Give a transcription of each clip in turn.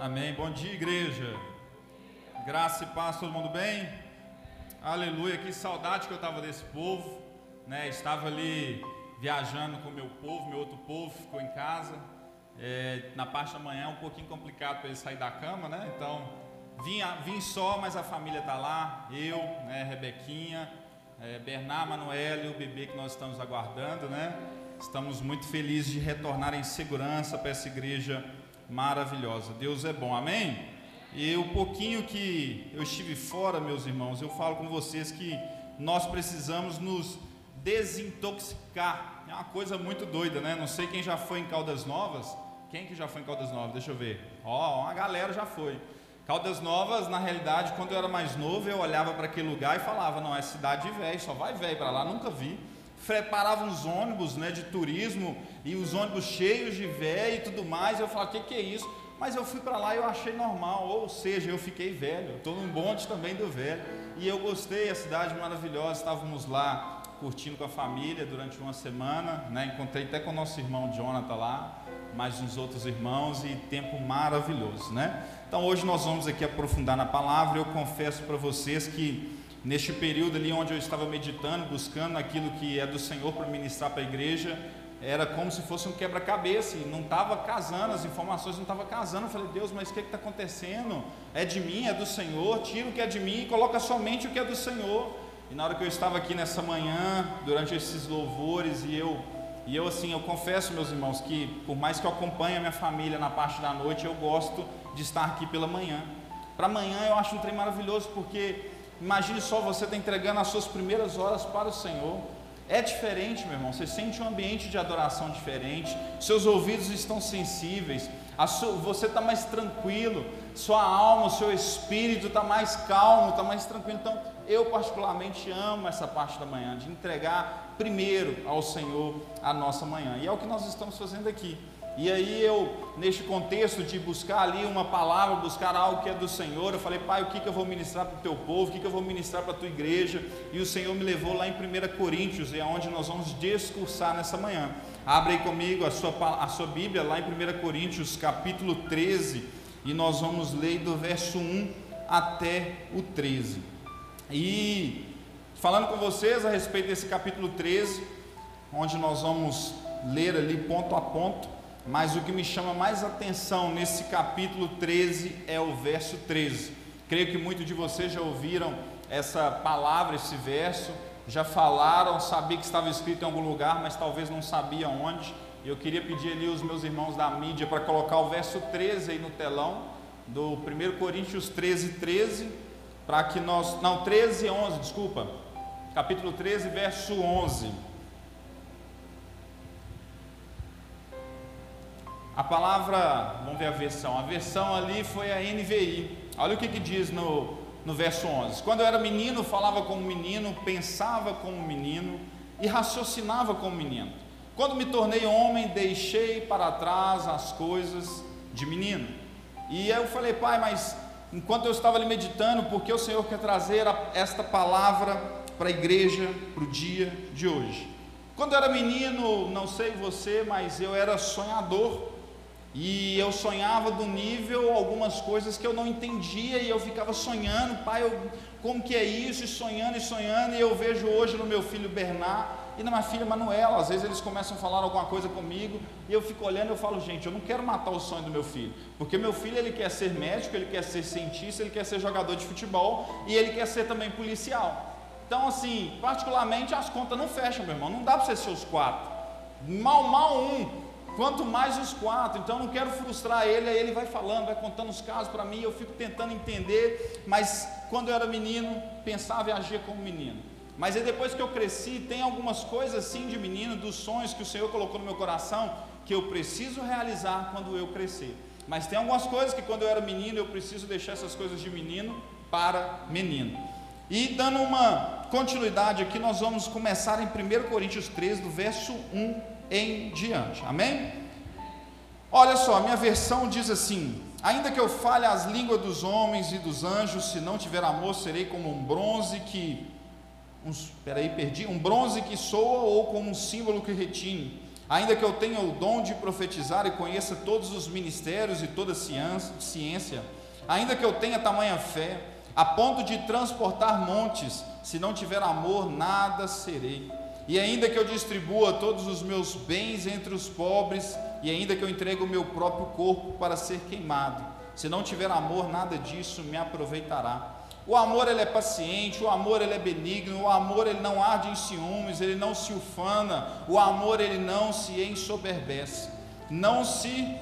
Amém. Bom dia, igreja. Graça e paz, todo mundo bem? Aleluia. Que saudade que eu estava desse povo, né? Estava ali viajando com meu povo, meu outro povo ficou em casa. É, na parte da manhã é um pouquinho complicado para ele sair da cama, né? Então vim, vim só, mas a família está lá. Eu, né? Rebequinha, é, Bernard, Manuel e o bebê que nós estamos aguardando, né? Estamos muito felizes de retornar em segurança para essa igreja maravilhosa. Deus é bom, amém? E o pouquinho que eu estive fora, meus irmãos, eu falo com vocês que nós precisamos nos desintoxicar. É uma coisa muito doida, né? Não sei quem já foi em Caldas Novas. Quem que já foi em Caldas Novas? Deixa eu ver. Ó, oh, uma galera já foi. Caldas Novas, na realidade, quando eu era mais novo, eu olhava para aquele lugar e falava: não, é cidade de velho, só vai velho para lá, nunca vi preparavam os ônibus né, de turismo e os ônibus cheios de velho e tudo mais. Eu falava, o que, que é isso? Mas eu fui para lá e eu achei normal, ou seja, eu fiquei velho. Estou num bonde também do velho. E eu gostei, a cidade maravilhosa. Estávamos lá curtindo com a família durante uma semana. Né? Encontrei até com o nosso irmão Jonathan lá, mais uns outros irmãos e tempo maravilhoso. Né? Então hoje nós vamos aqui aprofundar na palavra. Eu confesso para vocês que neste período ali onde eu estava meditando, buscando aquilo que é do Senhor para ministrar para a igreja, era como se fosse um quebra-cabeça, e não estava casando, as informações não estavam casando. Eu falei, Deus, mas o que está acontecendo? É de mim, é do Senhor, tira o que é de mim e coloca somente o que é do Senhor. E na hora que eu estava aqui nessa manhã, durante esses louvores, e eu, e eu assim, eu confesso, meus irmãos, que por mais que eu acompanhe a minha família na parte da noite, eu gosto de estar aqui pela manhã. Para amanhã eu acho um trem maravilhoso, porque Imagine só você está entregando as suas primeiras horas para o Senhor. É diferente, meu irmão. Você sente um ambiente de adoração diferente. Seus ouvidos estão sensíveis. Sua, você está mais tranquilo. Sua alma, seu espírito está mais calmo, está mais tranquilo. Então, eu particularmente amo essa parte da manhã, de entregar primeiro ao Senhor a nossa manhã. E é o que nós estamos fazendo aqui. E aí eu, neste contexto de buscar ali uma palavra, buscar algo que é do Senhor, eu falei, pai, o que, que eu vou ministrar para o teu povo, o que, que eu vou ministrar para a tua igreja? E o Senhor me levou lá em 1 Coríntios, é onde nós vamos discursar nessa manhã. Abre aí comigo a sua, a sua Bíblia, lá em 1 Coríntios, capítulo 13, e nós vamos ler do verso 1 até o 13. E falando com vocês a respeito desse capítulo 13, onde nós vamos ler ali ponto a ponto, mas o que me chama mais atenção nesse capítulo 13 é o verso 13. Creio que muitos de vocês já ouviram essa palavra, esse verso, já falaram, sabia que estava escrito em algum lugar, mas talvez não sabia onde. Eu queria pedir ali os meus irmãos da mídia para colocar o verso 13 aí no telão, do 1 Coríntios 13, 13, para que nós. Não, 13 e 11, desculpa. Capítulo 13, verso 11. A palavra, vamos ver a versão, a versão ali foi a NVI. Olha o que, que diz no, no verso 11: Quando eu era menino, falava como menino, pensava como menino e raciocinava como menino. Quando me tornei homem, deixei para trás as coisas de menino. E eu falei, pai, mas enquanto eu estava ali meditando, por que o Senhor quer trazer esta palavra para a igreja, para o dia de hoje? Quando eu era menino, não sei você, mas eu era sonhador. E eu sonhava do nível algumas coisas que eu não entendia e eu ficava sonhando, pai, eu, como que é isso? E sonhando e sonhando, e eu vejo hoje no meu filho Bernard e na minha filha Manuela, às vezes eles começam a falar alguma coisa comigo e eu fico olhando e eu falo, gente, eu não quero matar o sonho do meu filho, porque meu filho ele quer ser médico, ele quer ser cientista, ele quer ser jogador de futebol e ele quer ser também policial. Então, assim, particularmente as contas não fecham, meu irmão, não dá para ser os quatro. Mal, mal um, Quanto mais os quatro, então não quero frustrar ele, aí ele vai falando, vai contando os casos para mim, eu fico tentando entender, mas quando eu era menino, pensava e agia como menino. Mas aí depois que eu cresci, tem algumas coisas assim de menino, dos sonhos que o Senhor colocou no meu coração, que eu preciso realizar quando eu crescer. Mas tem algumas coisas que quando eu era menino, eu preciso deixar essas coisas de menino para menino. E dando uma continuidade aqui, nós vamos começar em 1 Coríntios 13, do verso 1 em diante. Amém? Olha só, a minha versão diz assim: Ainda que eu fale as línguas dos homens e dos anjos, se não tiver amor, serei como um bronze que. Um, peraí, perdi. Um bronze que soa ou como um símbolo que retine. ainda que eu tenha o dom de profetizar e conheça todos os ministérios e toda ciência, ainda que eu tenha tamanha fé, a ponto de transportar montes, se não tiver amor, nada serei. E ainda que eu distribua todos os meus bens entre os pobres, e ainda que eu entregue o meu próprio corpo para ser queimado, se não tiver amor, nada disso me aproveitará. O amor ele é paciente, o amor ele é benigno, o amor ele não arde em ciúmes, ele não se ufana, o amor ele não se ensoberbece, não se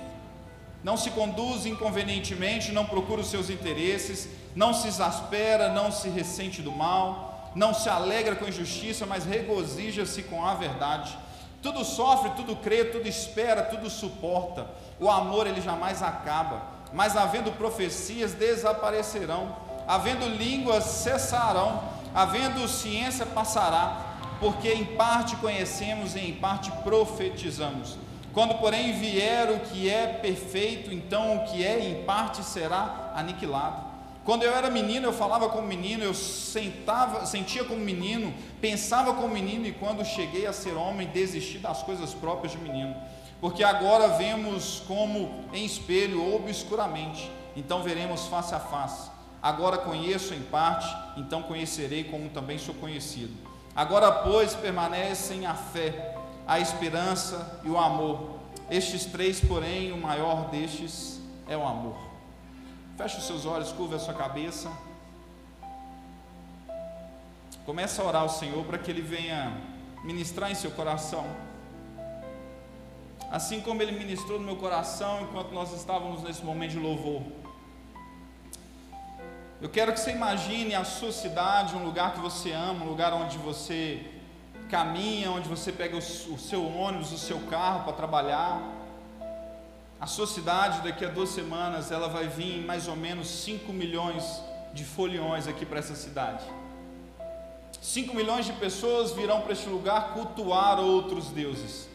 não se conduz inconvenientemente, não procura os seus interesses, não se exaspera, não se ressente do mal, não se alegra com injustiça, mas regozija-se com a verdade. Tudo sofre, tudo crê, tudo espera, tudo suporta. O amor ele jamais acaba, mas havendo profecias desaparecerão havendo línguas cessarão, havendo ciência passará, porque em parte conhecemos e em parte profetizamos. Quando, porém, vier o que é perfeito, então o que é em parte será aniquilado. Quando eu era menino, eu falava como menino, eu sentava, sentia como menino, pensava como menino, e quando cheguei a ser homem, desisti das coisas próprias de menino. Porque agora vemos como em espelho obscuramente, então veremos face a face. Agora conheço em parte, então conhecerei como também sou conhecido. Agora, pois, permanecem a fé, a esperança e o amor. Estes três, porém, o maior destes é o amor. Feche os seus olhos, curva a sua cabeça. Comece a orar ao Senhor para que Ele venha ministrar em seu coração. Assim como Ele ministrou no meu coração enquanto nós estávamos nesse momento de louvor. Eu quero que você imagine a sua cidade, um lugar que você ama, um lugar onde você caminha, onde você pega o, seu ônibus, o seu carro para trabalhar. A sua cidade, daqui a duas semanas, ela vai vir mais ou menos 5 milhões de foliões aqui para essa cidade. 5 milhões de pessoas virão para este lugar cultuar outros deuses.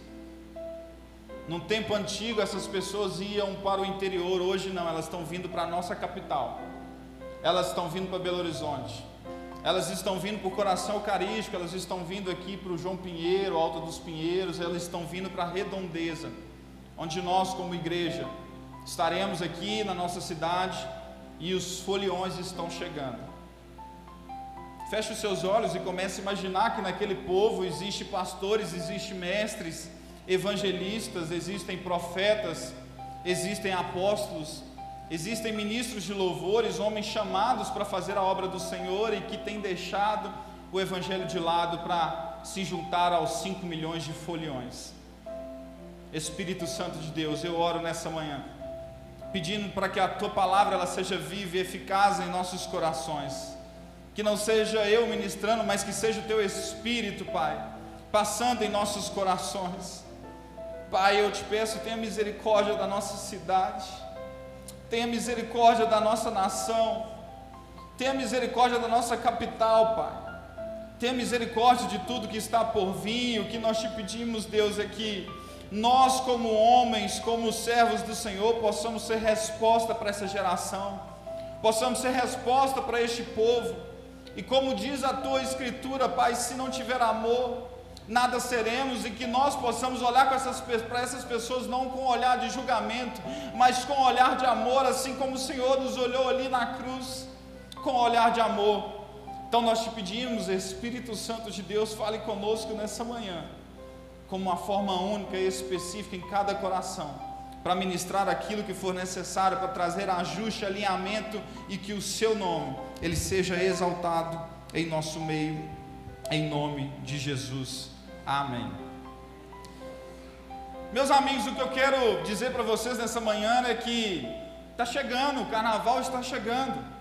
Num tempo antigo, essas pessoas iam para o interior, hoje não, elas estão vindo para a nossa capital elas estão vindo para Belo Horizonte. Elas estão vindo para o coração eucarístico, elas estão vindo aqui para o João Pinheiro, Alto dos Pinheiros, elas estão vindo para a redondeza, onde nós, como igreja, estaremos aqui na nossa cidade e os foliões estão chegando. Feche os seus olhos e comece a imaginar que naquele povo existe pastores, existe mestres, evangelistas, existem profetas, existem apóstolos, Existem ministros de louvores, homens chamados para fazer a obra do Senhor e que têm deixado o Evangelho de lado para se juntar aos 5 milhões de foliões. Espírito Santo de Deus, eu oro nessa manhã, pedindo para que a tua palavra ela seja viva e eficaz em nossos corações. Que não seja eu ministrando, mas que seja o teu Espírito, Pai, passando em nossos corações. Pai, eu te peço, tenha misericórdia da nossa cidade tenha misericórdia da nossa nação, tenha misericórdia da nossa capital, Pai. Tenha misericórdia de tudo que está por vir, o que nós te pedimos, Deus, é nós, como homens, como servos do Senhor, possamos ser resposta para essa geração, possamos ser resposta para este povo. E como diz a tua Escritura, Pai, se não tiver amor, nada seremos e que nós possamos olhar essas, para essas pessoas não com olhar de julgamento, mas com olhar de amor, assim como o Senhor nos olhou ali na cruz, com olhar de amor. Então nós te pedimos, Espírito Santo de Deus, fale conosco nessa manhã, como uma forma única e específica em cada coração, para ministrar aquilo que for necessário, para trazer ajuste, alinhamento e que o seu nome ele seja exaltado em nosso meio, em nome de Jesus. Amém. Meus amigos, o que eu quero dizer para vocês nessa manhã é que está chegando, o carnaval está chegando.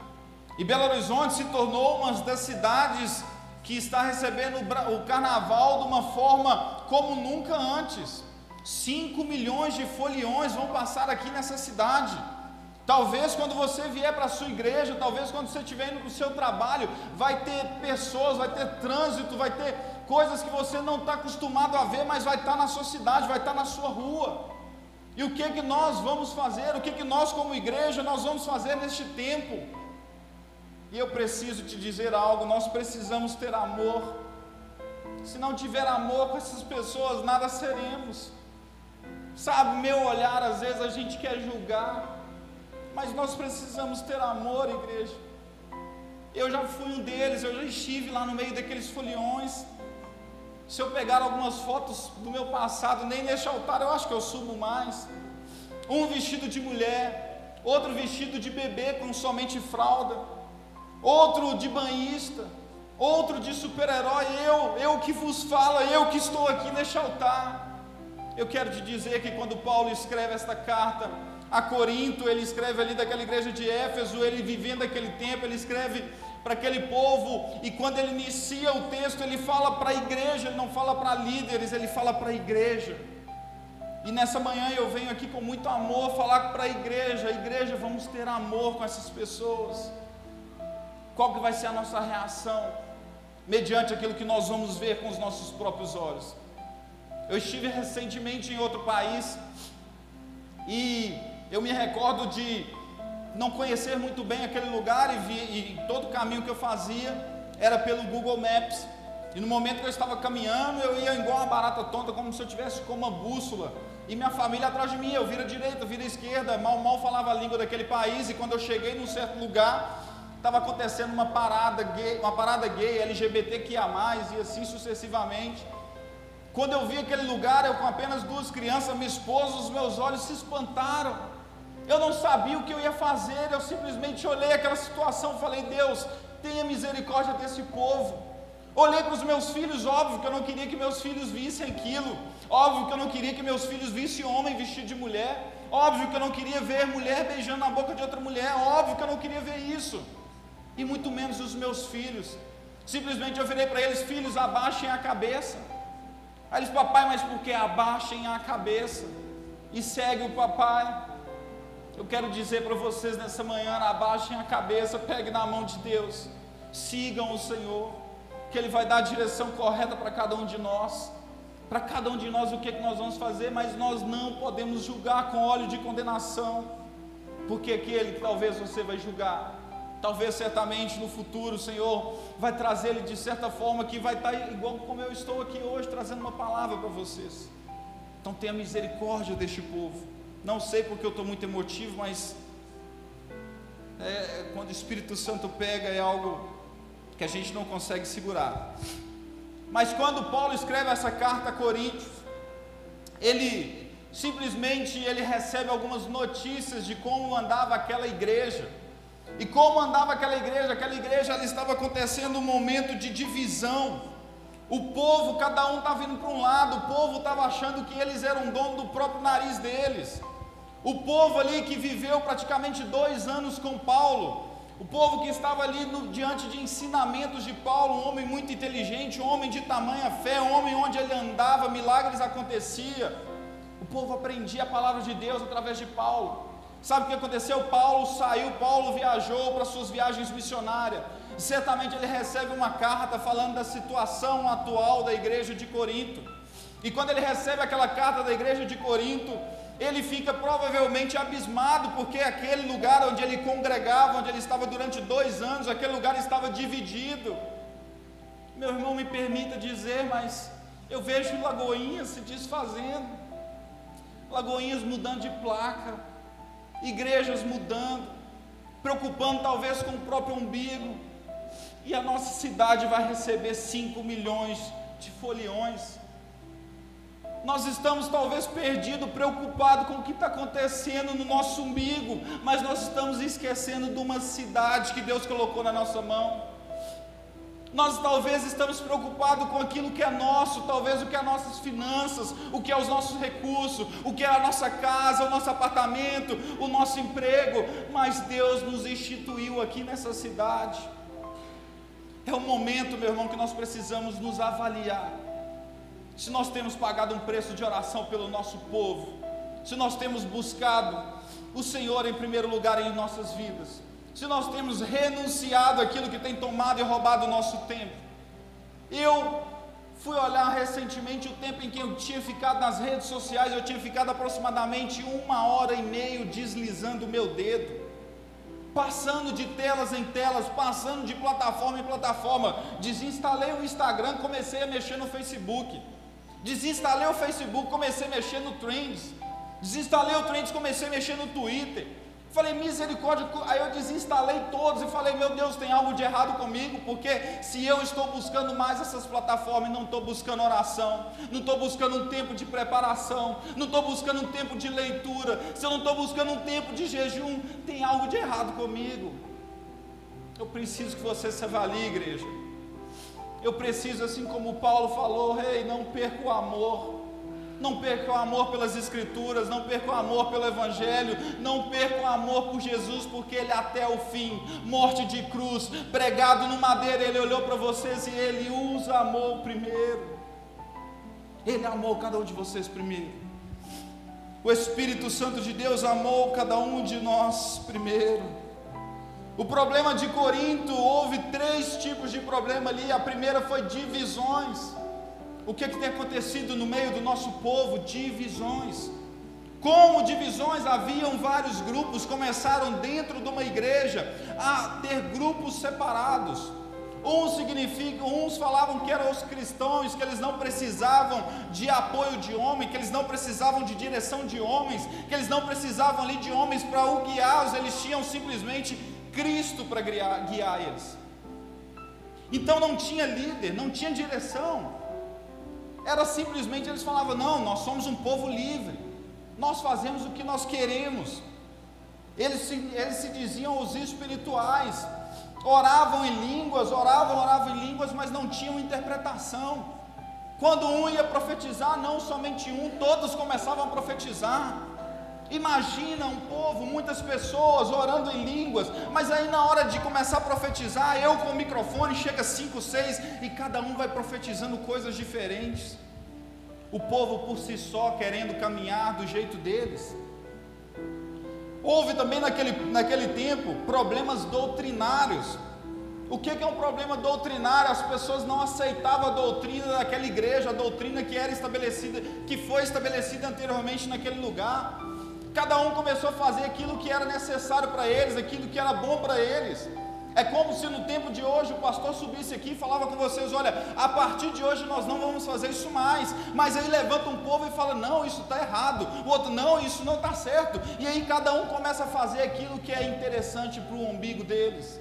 E Belo Horizonte se tornou uma das cidades que está recebendo o carnaval de uma forma como nunca antes. 5 milhões de foliões vão passar aqui nessa cidade. Talvez quando você vier para a sua igreja, talvez quando você estiver indo para o seu trabalho, vai ter pessoas, vai ter trânsito, vai ter coisas que você não está acostumado a ver, mas vai estar tá na sua cidade, vai estar tá na sua rua. E o que que nós vamos fazer? O que que nós como igreja nós vamos fazer neste tempo? E eu preciso te dizer algo, nós precisamos ter amor. Se não tiver amor com essas pessoas, nada seremos. Sabe, meu olhar, às vezes a gente quer julgar, mas nós precisamos ter amor, igreja. Eu já fui um deles, eu já estive lá no meio daqueles foliões. Se eu pegar algumas fotos do meu passado, nem neste altar eu acho que eu subo mais. Um vestido de mulher, outro vestido de bebê com somente fralda, outro de banhista, outro de super-herói. Eu, eu que vos falo, eu que estou aqui neste altar. Eu quero te dizer que quando Paulo escreve esta carta a Corinto, ele escreve ali daquela igreja de Éfeso, ele vivendo aquele tempo, ele escreve para aquele povo, e quando ele inicia o texto, ele fala para a igreja, ele não fala para líderes, ele fala para a igreja. E nessa manhã eu venho aqui com muito amor falar para a igreja, igreja, vamos ter amor com essas pessoas. Qual que vai ser a nossa reação mediante aquilo que nós vamos ver com os nossos próprios olhos? Eu estive recentemente em outro país e eu me recordo de não conhecer muito bem aquele lugar e, vi, e todo o caminho que eu fazia era pelo Google Maps. E no momento que eu estava caminhando, eu ia igual uma barata tonta, como se eu tivesse com uma bússola. E minha família atrás de mim, eu vira direita, vira esquerda, mal mal falava a língua daquele país. E quando eu cheguei num certo lugar, estava acontecendo uma parada gay, uma parada gay, LGBTQIA+, e assim sucessivamente. Quando eu vi aquele lugar, eu com apenas duas crianças, minha esposa, os meus olhos se espantaram. Eu não sabia o que eu ia fazer, eu simplesmente olhei aquela situação falei: Deus, tenha misericórdia desse povo. Olhei para os meus filhos, óbvio que eu não queria que meus filhos vissem aquilo, óbvio que eu não queria que meus filhos vissem homem vestido de mulher, óbvio que eu não queria ver mulher beijando na boca de outra mulher, óbvio que eu não queria ver isso, e muito menos os meus filhos. Simplesmente eu virei para eles: Filhos, abaixem a cabeça. Aí eles, papai, mas por que abaixem a cabeça? E segue o papai. Eu quero dizer para vocês nessa manhã: abaixem a cabeça, peguem na mão de Deus, sigam o Senhor, que Ele vai dar a direção correta para cada um de nós. Para cada um de nós, o que, é que nós vamos fazer, mas nós não podemos julgar com óleo de condenação, porque aquele que talvez você vai julgar, talvez certamente no futuro o Senhor vai trazer ele de certa forma que vai estar igual como eu estou aqui hoje, trazendo uma palavra para vocês. Então tenha misericórdia deste povo. Não sei porque eu estou muito emotivo, mas é, é, quando o Espírito Santo pega é algo que a gente não consegue segurar. Mas quando Paulo escreve essa carta a Coríntios, ele simplesmente ele recebe algumas notícias de como andava aquela igreja. E como andava aquela igreja? Aquela igreja ela estava acontecendo um momento de divisão. O povo, cada um estava indo para um lado, o povo estava achando que eles eram dono do próprio nariz deles. O povo ali que viveu praticamente dois anos com Paulo, o povo que estava ali no, diante de ensinamentos de Paulo, um homem muito inteligente, um homem de tamanha fé, um homem onde ele andava, milagres acontecia. O povo aprendia a palavra de Deus através de Paulo. Sabe o que aconteceu? Paulo saiu, Paulo viajou para suas viagens missionárias. Certamente ele recebe uma carta falando da situação atual da igreja de Corinto. E quando ele recebe aquela carta da igreja de Corinto, ele fica provavelmente abismado, porque aquele lugar onde ele congregava, onde ele estava durante dois anos, aquele lugar estava dividido. Meu irmão, me permita dizer, mas eu vejo lagoinhas se desfazendo, lagoinhas mudando de placa, igrejas mudando, preocupando talvez com o próprio umbigo, e a nossa cidade vai receber 5 milhões de foliões nós estamos talvez perdidos, preocupados com o que está acontecendo no nosso umbigo, mas nós estamos esquecendo de uma cidade que Deus colocou na nossa mão. Nós talvez estamos preocupados com aquilo que é nosso, talvez o que é nossas finanças, o que é os nossos recursos, o que é a nossa casa, o nosso apartamento, o nosso emprego, mas Deus nos instituiu aqui nessa cidade. É o momento, meu irmão, que nós precisamos nos avaliar se nós temos pagado um preço de oração pelo nosso povo, se nós temos buscado o Senhor em primeiro lugar em nossas vidas, se nós temos renunciado aquilo que tem tomado e roubado o nosso tempo. Eu fui olhar recentemente o tempo em que eu tinha ficado nas redes sociais, eu tinha ficado aproximadamente uma hora e meio deslizando o meu dedo, passando de telas em telas, passando de plataforma em plataforma. Desinstalei o Instagram, comecei a mexer no Facebook. Desinstalei o Facebook, comecei a mexer no Trends. Desinstalei o Trends, comecei a mexer no Twitter. Falei, misericórdia, aí eu desinstalei todos e falei, meu Deus, tem algo de errado comigo, porque se eu estou buscando mais essas plataformas, não estou buscando oração, não estou buscando um tempo de preparação, não estou buscando um tempo de leitura, se eu não estou buscando um tempo de jejum, tem algo de errado comigo. Eu preciso que você se avalie, igreja. Eu preciso, assim como Paulo falou, rei, hey, não perca o amor. Não perca o amor pelas Escrituras, não perca o amor pelo Evangelho, não perca o amor por Jesus, porque Ele até o fim, morte de cruz, pregado no madeira, Ele olhou para vocês e Ele os amou primeiro. Ele amou cada um de vocês primeiro. O Espírito Santo de Deus amou cada um de nós primeiro. O problema de Corinto, houve três tipos de problema ali. A primeira foi divisões. O que, é que tem acontecido no meio do nosso povo? Divisões. Como divisões, haviam vários grupos, começaram dentro de uma igreja a ter grupos separados. Uns significam, uns falavam que eram os cristãos, que eles não precisavam de apoio de homem, que eles não precisavam de direção de homens, que eles não precisavam ali de homens para o guiá-los, eles tinham simplesmente Cristo para guiar, guiar eles. Então não tinha líder, não tinha direção era simplesmente eles falavam: não, nós somos um povo livre, nós fazemos o que nós queremos. Eles se, eles se diziam os espirituais, oravam em línguas, oravam, oravam em línguas, mas não tinham interpretação. Quando um ia profetizar, não somente um, todos começavam a profetizar. Imagina um povo, muitas pessoas orando em línguas, mas aí na hora de começar a profetizar, eu com o microfone, chega cinco, seis e cada um vai profetizando coisas diferentes. O povo por si só querendo caminhar do jeito deles. Houve também naquele, naquele tempo problemas doutrinários. O que é um problema doutrinário? As pessoas não aceitavam a doutrina daquela igreja, a doutrina que era estabelecida, que foi estabelecida anteriormente naquele lugar. Cada um começou a fazer aquilo que era necessário para eles, aquilo que era bom para eles. É como se no tempo de hoje o pastor subisse aqui e falava com vocês: olha, a partir de hoje nós não vamos fazer isso mais. Mas aí levanta um povo e fala: não, isso está errado. O outro: não, isso não está certo. E aí cada um começa a fazer aquilo que é interessante para o umbigo deles.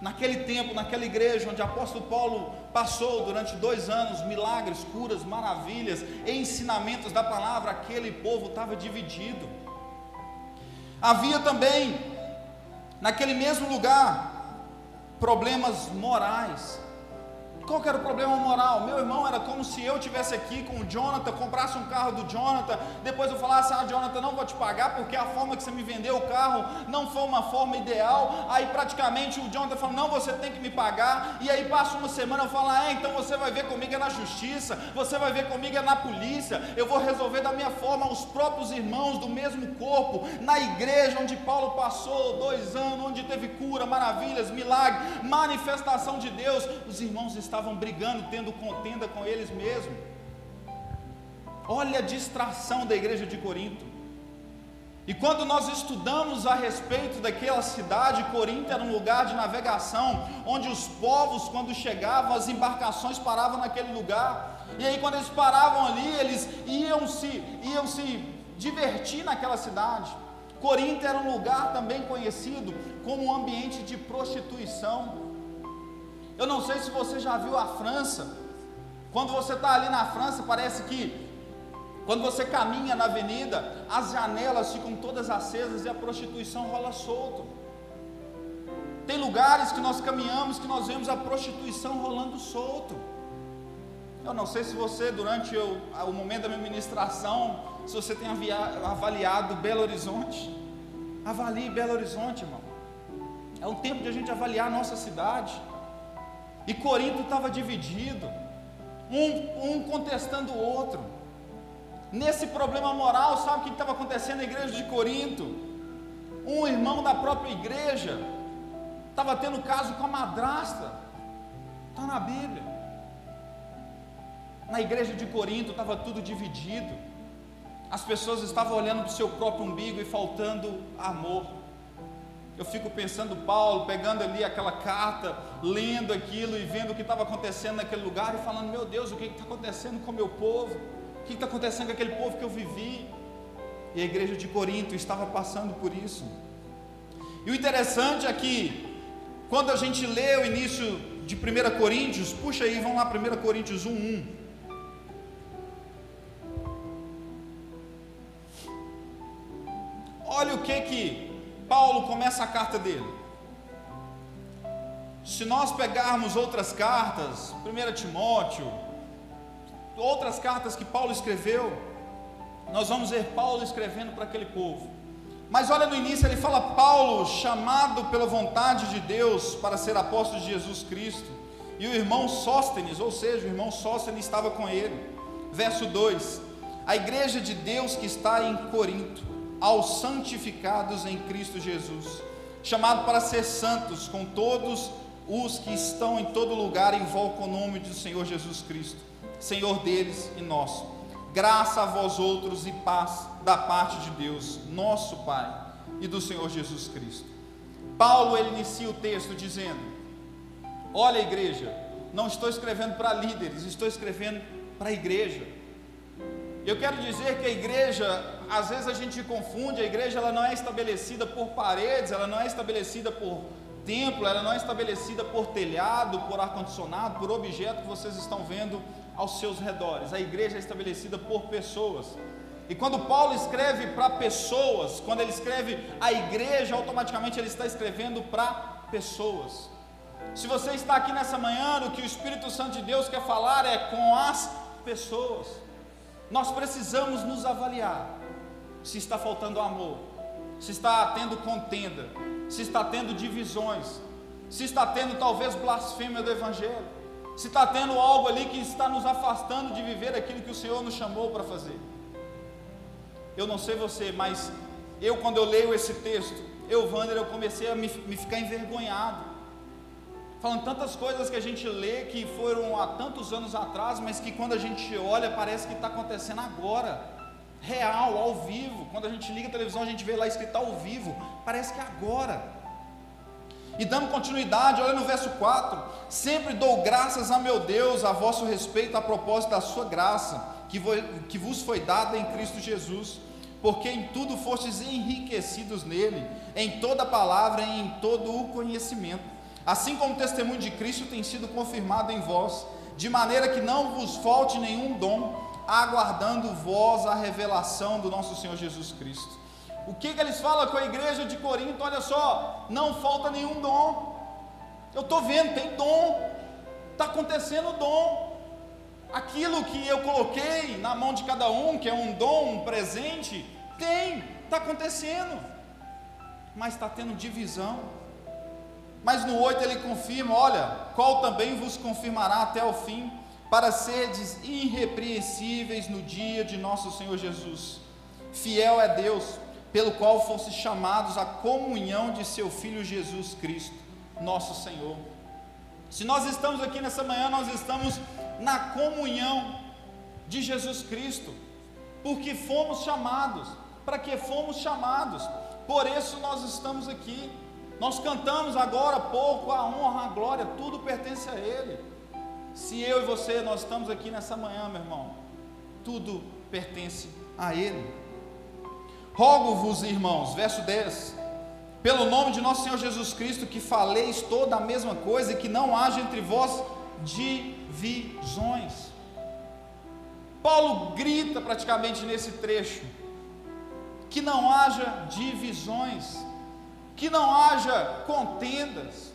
Naquele tempo, naquela igreja onde o apóstolo Paulo passou durante dois anos, milagres, curas, maravilhas, ensinamentos da palavra, aquele povo estava dividido. Havia também, naquele mesmo lugar, problemas morais. Qual que era o problema moral? Meu irmão, era como se eu tivesse aqui com o Jonathan, comprasse um carro do Jonathan, depois eu falasse, ah, Jonathan, não vou te pagar porque a forma que você me vendeu o carro não foi uma forma ideal. Aí praticamente o Jonathan falou, não, você tem que me pagar. E aí passa uma semana, eu falo, ah, então você vai ver comigo é na justiça, você vai ver comigo é na polícia, eu vou resolver da minha forma. Os próprios irmãos do mesmo corpo, na igreja onde Paulo passou dois anos, onde teve cura, maravilhas, milagre, manifestação de Deus, os irmãos estavam estavam brigando, tendo contenda com eles mesmos. Olha a distração da igreja de Corinto. E quando nós estudamos a respeito daquela cidade, Corinto era um lugar de navegação, onde os povos, quando chegavam, as embarcações paravam naquele lugar. E aí, quando eles paravam ali, eles iam se, iam se divertir naquela cidade. Corinto era um lugar também conhecido como um ambiente de prostituição. Eu não sei se você já viu a França. Quando você está ali na França, parece que quando você caminha na avenida, as janelas ficam todas acesas e a prostituição rola solto. Tem lugares que nós caminhamos que nós vemos a prostituição rolando solto. Eu não sei se você, durante o, o momento da minha ministração, se você tem avaliado Belo Horizonte. Avalie Belo Horizonte, irmão. É um tempo de a gente avaliar a nossa cidade. E Corinto estava dividido, um, um contestando o outro. Nesse problema moral, sabe o que estava acontecendo na igreja de Corinto? Um irmão da própria igreja estava tendo caso com a madrasta. Está na Bíblia. Na igreja de Corinto estava tudo dividido. As pessoas estavam olhando para o seu próprio umbigo e faltando amor. Eu fico pensando Paulo pegando ali aquela carta, lendo aquilo e vendo o que estava acontecendo naquele lugar e falando: Meu Deus, o que está acontecendo com o meu povo? O que está acontecendo com aquele povo que eu vivi? e a igreja de Corinto estava passando por isso. E o interessante é que, quando a gente lê o início de 1 Coríntios, puxa aí, vamos lá, 1 Coríntios 1, 1. Olha o que que Paulo começa a carta dele. Se nós pegarmos outras cartas, 1 Timóteo, outras cartas que Paulo escreveu, nós vamos ver Paulo escrevendo para aquele povo. Mas olha no início, ele fala: Paulo, chamado pela vontade de Deus para ser apóstolo de Jesus Cristo, e o irmão Sóstenes, ou seja, o irmão Sóstenes estava com ele. Verso 2: A igreja de Deus que está em Corinto, aos santificados em Cristo Jesus, chamado para ser santos, com todos os que estão em todo lugar, invocam o nome do Senhor Jesus Cristo, Senhor deles e nosso graça a vós outros e paz da parte de Deus, nosso Pai, e do Senhor Jesus Cristo. Paulo ele inicia o texto dizendo: Olha, igreja, não estou escrevendo para líderes, estou escrevendo para a igreja. Eu quero dizer que a igreja, às vezes a gente confunde, a igreja ela não é estabelecida por paredes, ela não é estabelecida por templo, ela não é estabelecida por telhado, por ar-condicionado, por objeto que vocês estão vendo aos seus redores. A igreja é estabelecida por pessoas. E quando Paulo escreve para pessoas, quando ele escreve a igreja, automaticamente ele está escrevendo para pessoas. Se você está aqui nessa manhã, o que o Espírito Santo de Deus quer falar é com as pessoas. Nós precisamos nos avaliar se está faltando amor, se está tendo contenda, se está tendo divisões, se está tendo talvez blasfêmia do Evangelho se está tendo algo ali que está nos afastando de viver aquilo que o Senhor nos chamou para fazer. Eu não sei você, mas eu, quando eu leio esse texto, eu, Wander, eu comecei a me, me ficar envergonhado. Falando tantas coisas que a gente lê que foram há tantos anos atrás, mas que quando a gente olha parece que está acontecendo agora, real, ao vivo. Quando a gente liga a televisão, a gente vê lá escrito ao vivo, parece que é agora. E dando continuidade, olha no verso 4: Sempre dou graças a meu Deus a vosso respeito, a propósito da sua graça, que, que vos foi dada em Cristo Jesus, porque em tudo fostes enriquecidos nele, em toda palavra e em todo o conhecimento, assim como o testemunho de Cristo tem sido confirmado em vós, de maneira que não vos falte nenhum dom, aguardando vós a revelação do nosso Senhor Jesus Cristo o que, que eles falam com a igreja de Corinto? Olha só, não falta nenhum dom. Eu estou vendo, tem dom, está acontecendo dom. Aquilo que eu coloquei na mão de cada um, que é um dom, um presente, tem, está acontecendo, mas está tendo divisão. Mas no 8 ele confirma: olha, qual também vos confirmará até o fim, para seres irrepreensíveis no dia de nosso Senhor Jesus. Fiel é Deus, pelo qual fossem chamados à comunhão de seu Filho Jesus Cristo, nosso Senhor. Se nós estamos aqui nessa manhã, nós estamos na comunhão de Jesus Cristo, porque fomos chamados, para que fomos chamados, por isso nós estamos aqui. Nós cantamos agora pouco a honra, a glória, tudo pertence a Ele. Se eu e você nós estamos aqui nessa manhã, meu irmão, tudo pertence a Ele. Rogo-vos, irmãos, verso 10, pelo nome de nosso Senhor Jesus Cristo, que faleis toda a mesma coisa e que não haja entre vós divisões. Paulo grita praticamente nesse trecho que não haja divisões, que não haja contendas.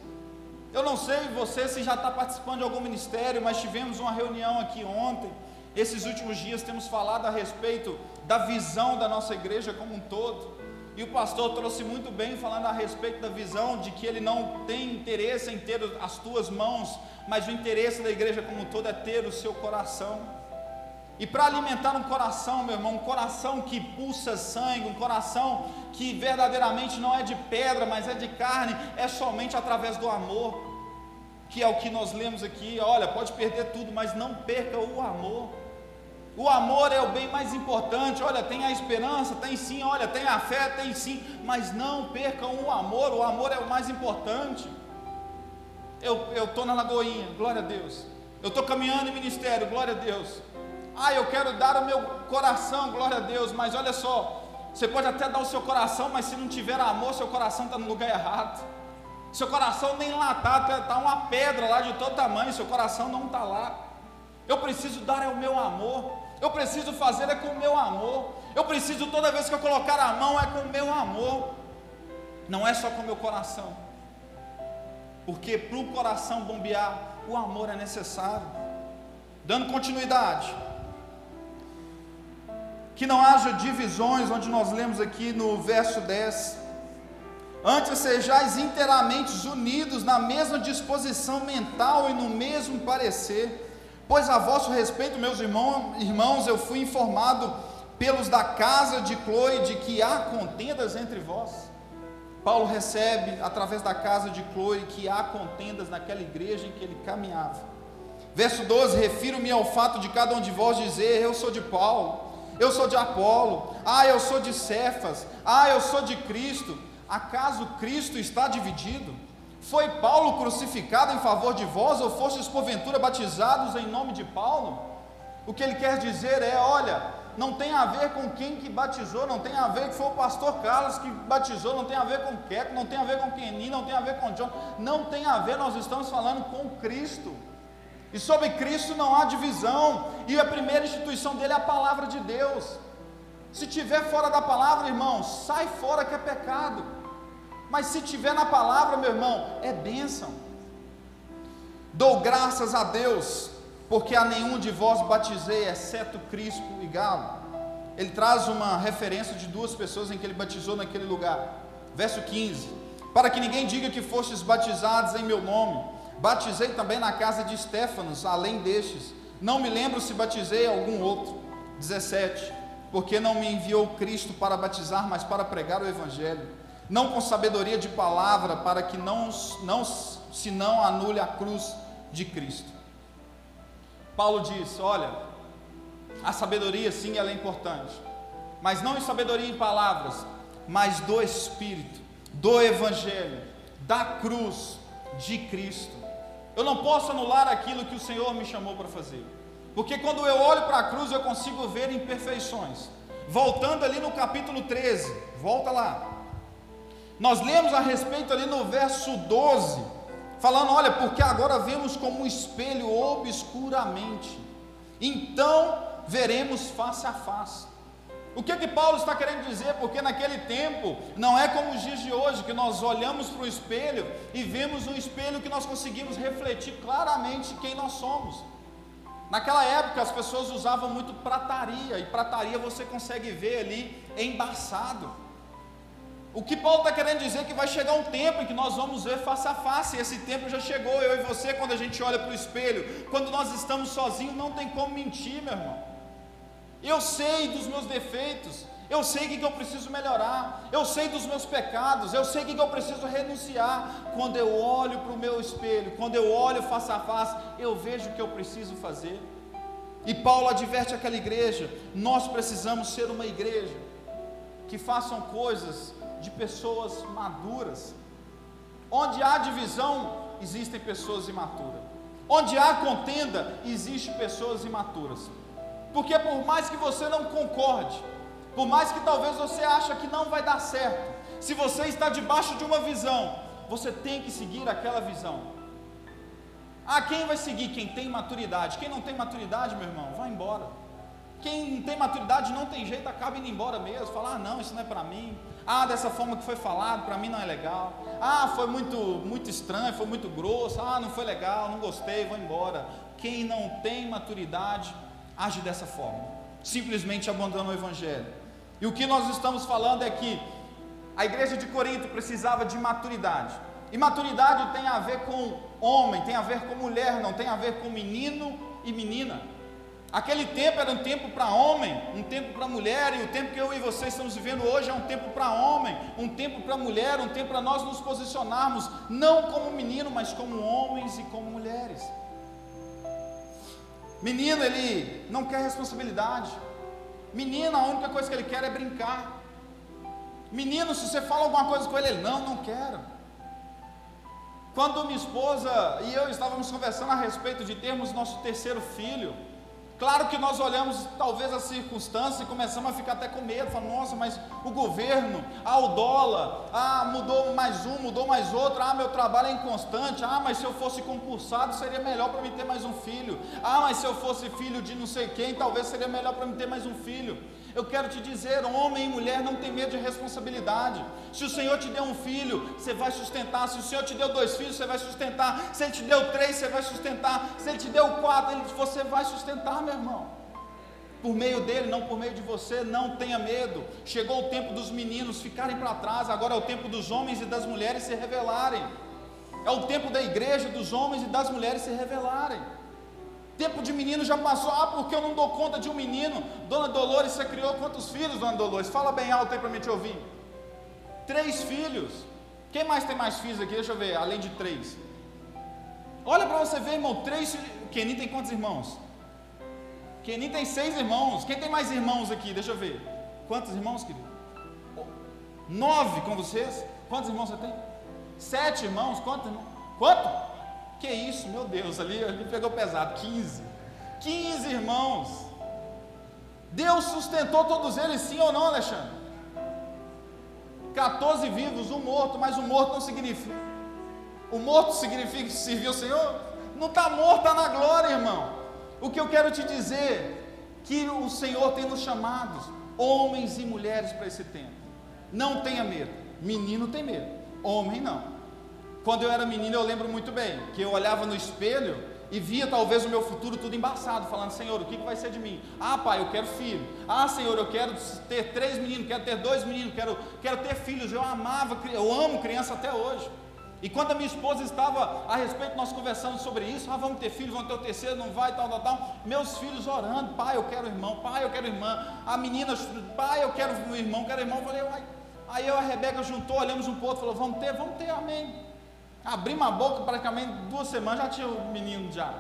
Eu não sei você se já está participando de algum ministério, mas tivemos uma reunião aqui ontem esses últimos dias temos falado a respeito da visão da nossa igreja como um todo. E o pastor trouxe muito bem falando a respeito da visão de que ele não tem interesse em ter as tuas mãos, mas o interesse da igreja como um todo é ter o seu coração. E para alimentar um coração, meu irmão, um coração que pulsa sangue, um coração que verdadeiramente não é de pedra, mas é de carne, é somente através do amor, que é o que nós lemos aqui. Olha, pode perder tudo, mas não perca o amor. O amor é o bem mais importante. Olha, tem a esperança, tem sim. Olha, tem a fé, tem sim. Mas não percam o amor. O amor é o mais importante. Eu estou na Lagoinha, glória a Deus. Eu estou caminhando em ministério, glória a Deus. Ah, eu quero dar o meu coração, glória a Deus. Mas olha só, Você pode até dar o seu coração, mas se não tiver amor, seu coração está no lugar errado. Seu coração nem lá está, está uma pedra lá de todo tamanho, seu coração não está lá. Eu preciso dar é o meu amor, eu preciso fazer é com o meu amor, eu preciso toda vez que eu colocar a mão é com o meu amor, não é só com o meu coração, porque para o coração bombear, o amor é necessário. Dando continuidade, que não haja divisões, onde nós lemos aqui no verso 10. Antes sejais inteiramente unidos na mesma disposição mental e no mesmo parecer, pois a vosso respeito, meus irmãos, irmãos, eu fui informado pelos da casa de Chloe de que há contendas entre vós. Paulo recebe através da casa de Chloe que há contendas naquela igreja em que ele caminhava. Verso 12: Refiro-me ao fato de cada um de vós dizer: Eu sou de Paulo eu sou de Apolo, ah, eu sou de Cefas, ah, eu sou de Cristo. Acaso Cristo está dividido? Foi Paulo crucificado em favor de vós, ou fostes porventura batizados em nome de Paulo? O que ele quer dizer é: olha, não tem a ver com quem que batizou, não tem a ver que foi o pastor Carlos que batizou, não tem a ver com Keto, não tem a ver com Kenny, não tem a ver com John, não tem a ver, nós estamos falando com Cristo. E sobre Cristo não há divisão, e a primeira instituição dele é a palavra de Deus. Se tiver fora da palavra, irmão, sai fora que é pecado. Mas se tiver na palavra, meu irmão, é bênção. Dou graças a Deus, porque a nenhum de vós batizei, exceto Crispo e Galo. Ele traz uma referência de duas pessoas em que ele batizou naquele lugar. Verso 15: Para que ninguém diga que fostes batizados em meu nome Batizei também na casa de Estéfanos, além destes. Não me lembro se batizei algum outro. 17. Porque não me enviou Cristo para batizar, mas para pregar o Evangelho. Não com sabedoria de palavra, para que não, não se não anule a cruz de Cristo. Paulo diz: olha, a sabedoria sim ela é importante, mas não em sabedoria em palavras, mas do Espírito, do Evangelho, da cruz de Cristo. Eu não posso anular aquilo que o Senhor me chamou para fazer. Porque quando eu olho para a cruz, eu consigo ver imperfeições. Voltando ali no capítulo 13, volta lá. Nós lemos a respeito ali no verso 12, falando: olha, porque agora vemos como um espelho obscuramente, então veremos face a face. O que que Paulo está querendo dizer? Porque naquele tempo não é como os dias de hoje que nós olhamos para o espelho e vemos um espelho que nós conseguimos refletir claramente quem nós somos. Naquela época as pessoas usavam muito prataria e prataria você consegue ver ali embaçado. O que Paulo está querendo dizer é que vai chegar um tempo em que nós vamos ver face a face, e esse tempo já chegou, eu e você, quando a gente olha para o espelho, quando nós estamos sozinhos, não tem como mentir, meu irmão. Eu sei dos meus defeitos, eu sei que eu preciso melhorar, eu sei dos meus pecados, eu sei que eu preciso renunciar. Quando eu olho para o meu espelho, quando eu olho face a face, eu vejo o que eu preciso fazer. E Paulo adverte aquela igreja: nós precisamos ser uma igreja que façam coisas de pessoas maduras. Onde há divisão, existem pessoas imaturas. Onde há contenda, existem pessoas imaturas. Porque por mais que você não concorde, por mais que talvez você ache que não vai dar certo, se você está debaixo de uma visão, você tem que seguir aquela visão. Ah, quem vai seguir? Quem tem maturidade. Quem não tem maturidade, meu irmão, vai embora. Quem não tem maturidade não tem jeito, acaba indo embora mesmo. Falar, ah, não, isso não é para mim. Ah, dessa forma que foi falado, para mim não é legal. Ah, foi muito, muito estranho, foi muito grosso. Ah, não foi legal, não gostei, vou embora. Quem não tem maturidade age dessa forma, simplesmente abandona o Evangelho. E o que nós estamos falando é que a igreja de Corinto precisava de maturidade. E maturidade tem a ver com homem, tem a ver com mulher, não tem a ver com menino e menina. Aquele tempo era um tempo para homem, um tempo para mulher, e o tempo que eu e você estamos vivendo hoje é um tempo para homem, um tempo para mulher, um tempo para nós nos posicionarmos, não como menino, mas como homens e como mulheres. Menino, ele não quer responsabilidade. Menino, a única coisa que ele quer é brincar. Menino, se você fala alguma coisa com ele, ele não, não quero. Quando minha esposa e eu estávamos conversando a respeito de termos nosso terceiro filho, Claro que nós olhamos talvez a circunstância e começamos a ficar até com medo, falando, nossa, mas o governo, ah, o dólar, ah, mudou mais um, mudou mais outro, ah, meu trabalho é inconstante, ah, mas se eu fosse concursado seria melhor para mim ter mais um filho, ah, mas se eu fosse filho de não sei quem, talvez seria melhor para mim ter mais um filho. Eu quero te dizer, homem e mulher não tem medo de responsabilidade. Se o Senhor te deu um filho, você vai sustentar. Se o Senhor te deu dois filhos, você vai sustentar. Se Ele te deu três, você vai sustentar. Se Ele te deu quatro, você vai sustentar, meu irmão. Por meio dele, não por meio de você, não tenha medo. Chegou o tempo dos meninos ficarem para trás, agora é o tempo dos homens e das mulheres se revelarem. É o tempo da igreja, dos homens e das mulheres se revelarem. Tempo de menino já passou. Ah, porque eu não dou conta de um menino. Dona Dolores, você criou quantos filhos, Dona Dolores? Fala bem alto aí para mim te ouvir. Três filhos. Quem mais tem mais filhos aqui? Deixa eu ver, além de três. Olha para você ver, irmão. Três filhos. Kenin tem quantos irmãos? Kenin tem seis irmãos. Quem tem mais irmãos aqui? Deixa eu ver. Quantos irmãos, querido? Nove com vocês? Quantos irmãos você tem? Sete irmãos? Quantos irmãos? Quanto? Que isso, meu Deus, ali, ali pegou pesado. 15. 15 irmãos. Deus sustentou todos eles, sim ou não, Alexandre? 14 vivos, um morto, mas o morto não significa. O morto significa servir o Senhor? Não está morto, está na glória, irmão. O que eu quero te dizer, que o Senhor tem nos chamados, homens e mulheres, para esse tempo. Não tenha medo. Menino tem medo, homem não. Quando eu era menino, eu lembro muito bem que eu olhava no espelho e via talvez o meu futuro tudo embaçado, falando: Senhor, o que, vai ser de mim? Ah, pai, eu quero filho. Ah, Senhor, eu quero ter três meninos, quero ter dois meninos, quero, quero ter filhos. Eu amava, eu amo criança até hoje. E quando a minha esposa estava a respeito, nós conversando sobre isso, ah, vamos ter filhos, vamos ter o terceiro, não vai, tal, tal, tal. Meus filhos orando, pai, eu quero irmão, pai, eu quero irmã. A menina, pai, eu quero irmão, quero irmão. Eu falei, Uai. aí eu, a Rebeca juntou, olhamos um para o outro, falou, vamos ter, vamos ter, amém. Abri uma boca, praticamente duas semanas já tinha o menino já.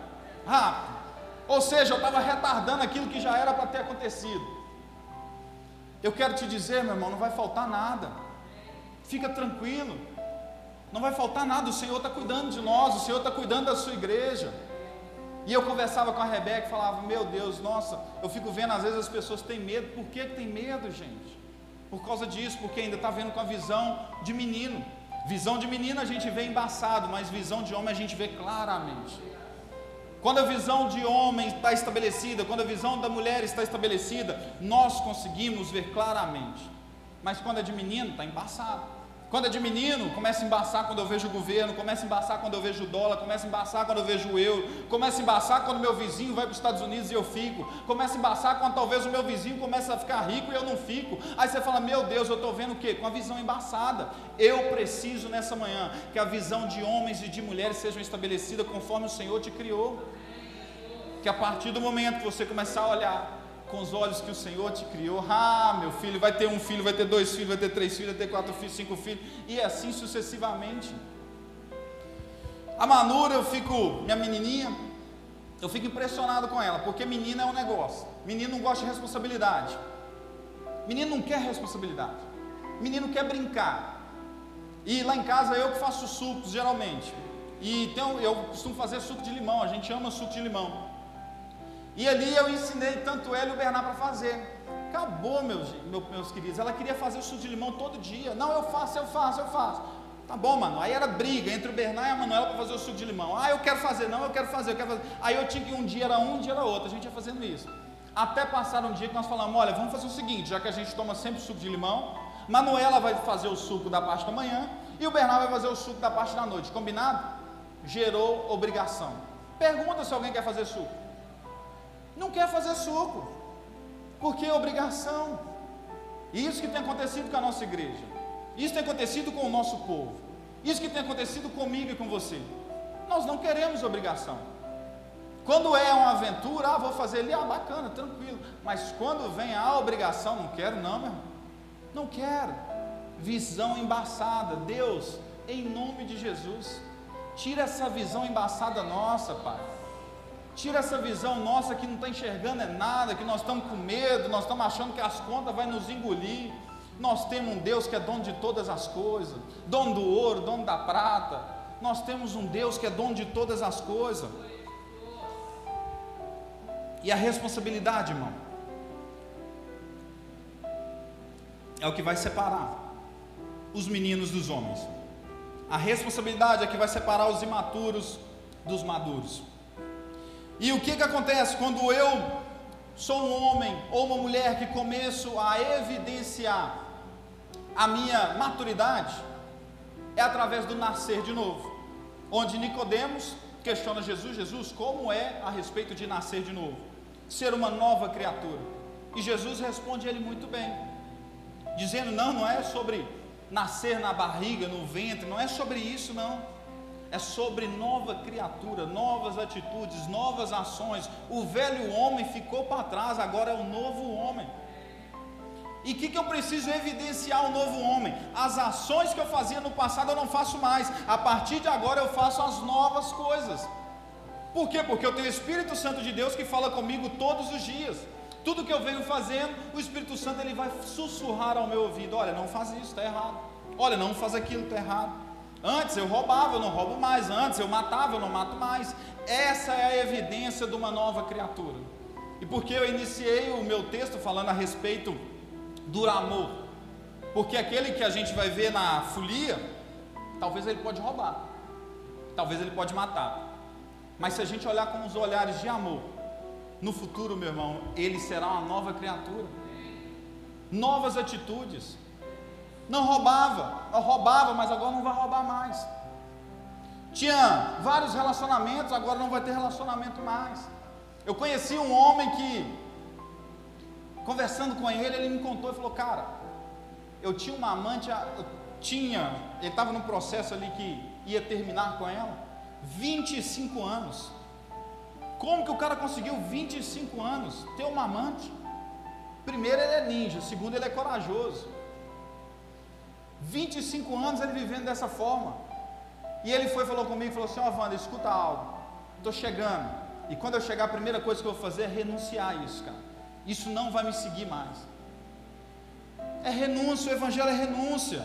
Rápido. Ou seja, eu estava retardando aquilo que já era para ter acontecido. Eu quero te dizer, meu irmão, não vai faltar nada. Fica tranquilo. Não vai faltar nada. O Senhor está cuidando de nós, o Senhor está cuidando da sua igreja. E eu conversava com a Rebeca e falava: Meu Deus, nossa, eu fico vendo às vezes as pessoas têm medo. Por que tem medo, gente? Por causa disso, porque ainda está vendo com a visão de menino. Visão de menina a gente vê embaçado, mas visão de homem a gente vê claramente. Quando a visão de homem está estabelecida, quando a visão da mulher está estabelecida, nós conseguimos ver claramente. Mas quando é de menino, está embaçado. Quando é de menino, começa a embaçar quando eu vejo o governo, começa a embaçar quando eu vejo o dólar, começa a embaçar quando eu vejo o euro, começa a embaçar quando meu vizinho vai para os Estados Unidos e eu fico, começa a embaçar quando talvez o meu vizinho começa a ficar rico e eu não fico. Aí você fala, meu Deus, eu estou vendo o quê? Com a visão embaçada. Eu preciso nessa manhã que a visão de homens e de mulheres seja estabelecida conforme o Senhor te criou. Que a partir do momento que você começar a olhar com os olhos que o Senhor te criou. Ah, meu filho, vai ter um filho, vai ter dois filhos, vai ter três filhos, vai ter quatro filhos, cinco filhos, e assim sucessivamente. A Manura, eu fico, minha menininha, eu fico impressionado com ela, porque menina é um negócio. Menino não gosta de responsabilidade. Menino não quer responsabilidade. Menino quer brincar. E lá em casa eu que faço sucos geralmente. E então eu costumo fazer suco de limão, a gente ama suco de limão. E ali eu ensinei tanto ela e o Bernardo para fazer. Acabou, meus, meus queridos. Ela queria fazer o suco de limão todo dia. Não, eu faço, eu faço, eu faço. Tá bom, mano. Aí era briga entre o Bernardo e a Manuela para fazer o suco de limão. Ah, eu quero fazer, não, eu quero fazer, eu quero fazer. Aí eu tinha que um dia era um, um dia era outro. A gente ia fazendo isso. Até passar um dia que nós falamos: olha, vamos fazer o seguinte, já que a gente toma sempre suco de limão, Manuela vai fazer o suco da parte da manhã e o Bernardo vai fazer o suco da parte da noite. Combinado? Gerou obrigação. Pergunta se alguém quer fazer suco não quer fazer suco, porque é obrigação. E isso que tem acontecido com a nossa igreja, isso tem acontecido com o nosso povo, isso que tem acontecido comigo e com você. Nós não queremos obrigação. Quando é uma aventura, ah, vou fazer ali, ah, bacana, tranquilo. Mas quando vem a obrigação, não quero, não, meu irmão. Não quero. Visão embaçada. Deus, em nome de Jesus, tira essa visão embaçada nossa, Pai. Tira essa visão nossa que não está enxergando é nada, que nós estamos com medo, nós estamos achando que as contas vão nos engolir. Nós temos um Deus que é dono de todas as coisas, dono do ouro, dono da prata. Nós temos um Deus que é dono de todas as coisas. E a responsabilidade, irmão, é o que vai separar os meninos dos homens. A responsabilidade é que vai separar os imaturos dos maduros. E o que, que acontece quando eu sou um homem ou uma mulher que começo a evidenciar a minha maturidade? É através do nascer de novo. Onde Nicodemos questiona Jesus, Jesus, como é a respeito de nascer de novo? Ser uma nova criatura. E Jesus responde ele muito bem, dizendo: "Não, não é sobre nascer na barriga, no ventre, não é sobre isso não é sobre nova criatura, novas atitudes, novas ações. O velho homem ficou para trás, agora é o novo homem. E o que, que eu preciso evidenciar o novo homem? As ações que eu fazia no passado eu não faço mais. A partir de agora eu faço as novas coisas. Por quê? Porque eu tenho o Espírito Santo de Deus que fala comigo todos os dias. Tudo que eu venho fazendo, o Espírito Santo ele vai sussurrar ao meu ouvido: olha, não faz isso, está errado. Olha, não faz aquilo, está errado. Antes eu roubava, eu não roubo mais. Antes eu matava, eu não mato mais. Essa é a evidência de uma nova criatura. E porque eu iniciei o meu texto falando a respeito do amor? Porque aquele que a gente vai ver na folia, talvez ele pode roubar, talvez ele pode matar. Mas se a gente olhar com os olhares de amor, no futuro, meu irmão, ele será uma nova criatura. Novas atitudes, não roubava, não roubava, mas agora não vai roubar mais. Tinha vários relacionamentos, agora não vai ter relacionamento mais. Eu conheci um homem que, conversando com ele, ele me contou e falou: Cara, eu tinha uma amante, eu tinha, ele estava num processo ali que ia terminar com ela, 25 anos. Como que o cara conseguiu 25 anos ter uma amante? Primeiro, ele é ninja, segundo, ele é corajoso. 25 anos ele vivendo dessa forma. E ele foi falou comigo, falou assim, ó oh, Wanda, escuta algo, estou chegando. E quando eu chegar, a primeira coisa que eu vou fazer é renunciar a isso, cara. Isso não vai me seguir mais. É renúncia, o evangelho é renúncia.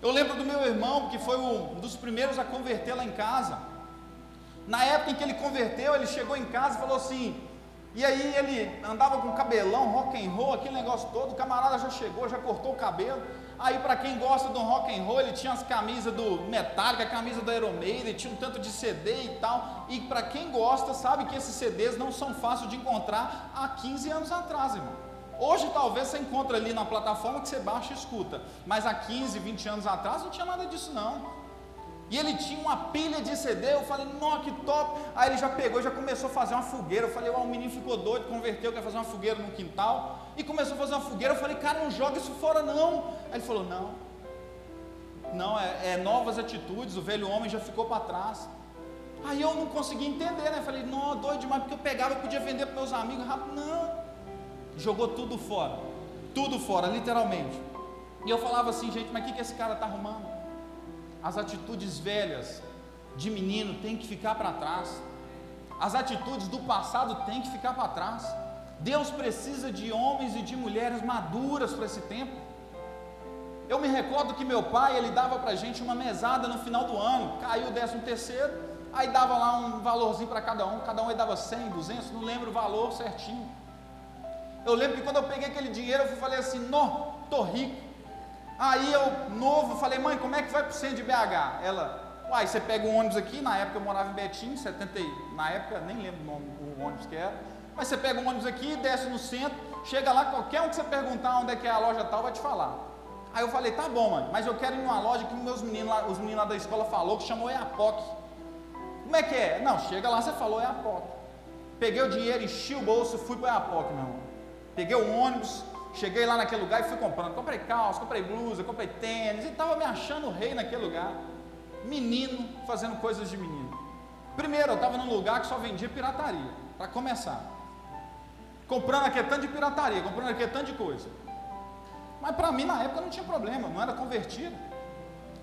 Eu lembro do meu irmão, que foi um dos primeiros a converter lá em casa. Na época em que ele converteu, ele chegou em casa e falou assim, e aí ele andava com cabelão, rock and roll, aquele negócio todo, o camarada já chegou, já cortou o cabelo. Aí para quem gosta do rock and roll, ele tinha as camisas do Metallica, a camisa do Iron Maiden, tinha um tanto de CD e tal. E para quem gosta, sabe que esses CDs não são fáceis de encontrar há 15 anos atrás, irmão. Hoje talvez você encontre ali na plataforma que você baixa e escuta, mas há 15, 20 anos atrás não tinha nada disso não. E ele tinha uma pilha de CD, eu falei, nossa, que top. Aí ele já pegou, já começou a fazer uma fogueira. Eu falei, o menino ficou doido, converteu, quer fazer uma fogueira no quintal. E começou a fazer uma fogueira. Eu falei, cara, não joga isso fora não. Aí ele falou, não. Não, é, é novas atitudes, o velho homem já ficou para trás. Aí eu não consegui entender, né? Falei, não, doido demais, porque eu pegava, eu podia vender para meus amigos rápido. Não. Jogou tudo fora. Tudo fora, literalmente. E eu falava assim, gente, mas o que, que esse cara está arrumando? As atitudes velhas de menino têm que ficar para trás. As atitudes do passado têm que ficar para trás. Deus precisa de homens e de mulheres maduras para esse tempo. Eu me recordo que meu pai, ele dava para a gente uma mesada no final do ano, caiu o décimo terceiro, aí dava lá um valorzinho para cada um, cada um aí dava 100, 200, não lembro o valor certinho. Eu lembro que quando eu peguei aquele dinheiro, eu falei assim, não, tô rico. Aí eu, novo, falei, mãe, como é que vai para o centro de BH? Ela, uai, você pega um ônibus aqui, na época eu morava em Betim, 70, na época, nem lembro o nome do ônibus que era, mas você pega um ônibus aqui, desce no centro, chega lá, qualquer um que você perguntar onde é que é a loja tal, vai te falar. Aí eu falei, tá bom, mãe, mas eu quero ir numa loja que meus meninos lá, os meninos lá da escola falou que chamou EAPOC. Como é que é? Não, chega lá, você falou EAPOC. Peguei o dinheiro, enchi o bolso, fui para EAPOC, meu irmão. Peguei o ônibus, Cheguei lá naquele lugar e fui comprando. Comprei calça, comprei blusa, comprei tênis e estava me achando rei naquele lugar. Menino fazendo coisas de menino. Primeiro, eu estava num lugar que só vendia pirataria, para começar. Comprando aquele tanto de pirataria, comprando aquele tanto de coisa. Mas para mim na época não tinha problema, não era convertido.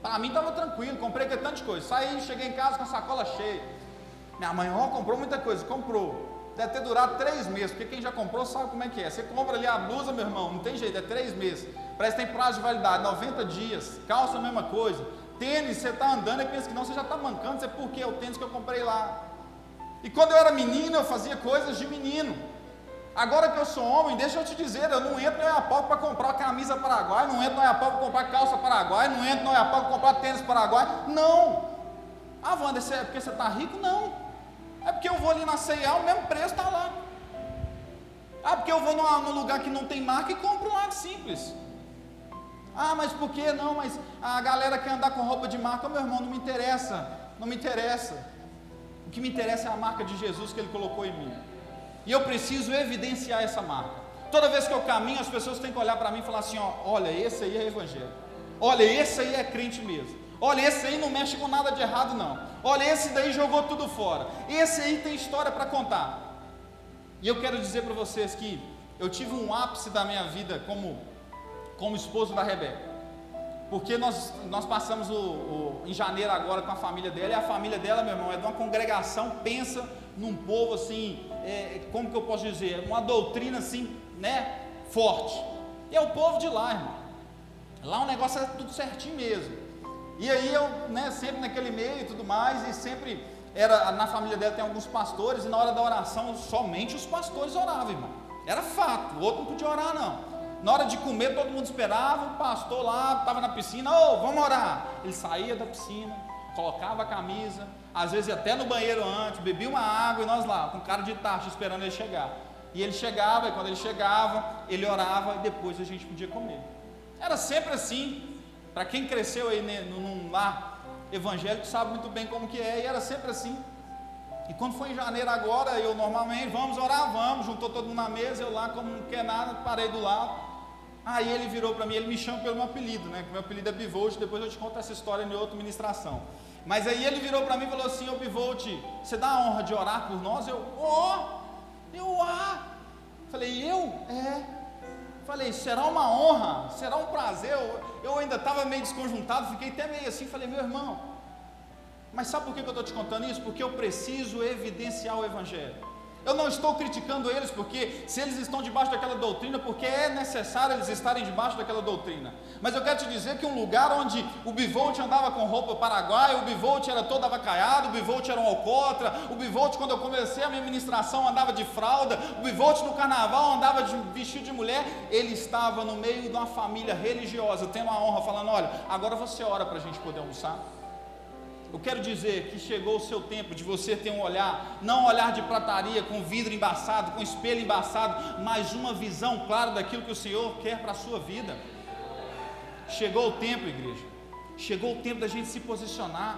Para mim estava tranquilo, comprei aquele tanto de coisa. Saí, cheguei em casa com a sacola cheia. Minha mãe, ó, comprou muita coisa, comprou deve ter durado três meses, porque quem já comprou sabe como é que é. Você compra ali a blusa, meu irmão, não tem jeito, é três meses. Parece que tem prazo de validade, 90 dias. Calça, a mesma coisa. Tênis, você está andando e pensa que não, você já está mancando, você por quê? É o tênis que eu comprei lá. E quando eu era menino, eu fazia coisas de menino. Agora que eu sou homem, deixa eu te dizer, eu não entro no Oiapoque para comprar camisa paraguai, não entro no Oiapoque para comprar calça paraguai, não entro no Oiapoque para comprar tênis paraguai. Não. Ah, Wanda, é porque você está rico? Não. É porque eu vou ali na C&A, o mesmo preço está lá. Ah, porque eu vou num lugar que não tem marca e compro lá simples. Ah, mas por que não? Mas a galera quer andar com roupa de marca. Meu irmão, não me interessa. Não me interessa. O que me interessa é a marca de Jesus que Ele colocou em mim. E eu preciso evidenciar essa marca. Toda vez que eu caminho, as pessoas têm que olhar para mim e falar assim: ó, olha, esse aí é evangelho. Olha, esse aí é crente mesmo. Olha, esse aí não mexe com nada de errado, não. Olha, esse daí jogou tudo fora. Esse aí tem história para contar. E eu quero dizer para vocês que eu tive um ápice da minha vida como, como esposo da Rebeca. Porque nós, nós passamos o, o, em janeiro agora com a família dela, e a família dela, meu irmão, é de uma congregação, pensa num povo assim, é, como que eu posso dizer, uma doutrina assim, né, forte. E é o povo de lá, irmão. Lá o negócio é tudo certinho mesmo. E aí eu, né, sempre naquele meio e tudo mais, e sempre era, na família dela tem alguns pastores, e na hora da oração somente os pastores oravam, irmão. Era fato, o outro não podia orar, não. Na hora de comer, todo mundo esperava, o pastor lá estava na piscina, ô, oh, vamos orar. Ele saía da piscina, colocava a camisa, às vezes até no banheiro antes, bebia uma água e nós lá, com cara de taxa, esperando ele chegar. E ele chegava, e quando ele chegava, ele orava e depois a gente podia comer. Era sempre assim. Para quem cresceu aí né, num lar evangélico sabe muito bem como que é, e era sempre assim. E quando foi em janeiro agora, eu normalmente, vamos orar, vamos, juntou todo mundo na mesa, eu lá como não quer nada, parei do lado. Aí ele virou para mim, ele me chama pelo meu apelido, né? Meu apelido é Bivolt, depois eu te conto essa história em outra ministração. Mas aí ele virou para mim e falou assim, ô Bivolt, você dá a honra de orar por nós? Eu, ó, oh, eu ah. Falei, eu? É. Falei, será uma honra, será um prazer. Eu, eu ainda estava meio desconjuntado, fiquei até meio assim, falei, meu irmão, mas sabe por que eu estou te contando isso? Porque eu preciso evidenciar o Evangelho. Eu não estou criticando eles porque se eles estão debaixo daquela doutrina, porque é necessário eles estarem debaixo daquela doutrina. Mas eu quero te dizer que um lugar onde o Bivolt andava com roupa paraguaia, o Bivolt era todo avacaiado, o Bivolt era um alcotra, o Bivolt quando eu comecei a minha ministração andava de fralda, o Bivolt no carnaval andava de vestido de mulher, ele estava no meio de uma família religiosa, tendo a honra, falando: olha, agora você ora para a gente poder almoçar. Eu quero dizer que chegou o seu tempo de você ter um olhar, não um olhar de prataria, com vidro embaçado, com espelho embaçado, mas uma visão clara daquilo que o Senhor quer para a sua vida. Chegou o tempo, igreja. Chegou o tempo da gente se posicionar,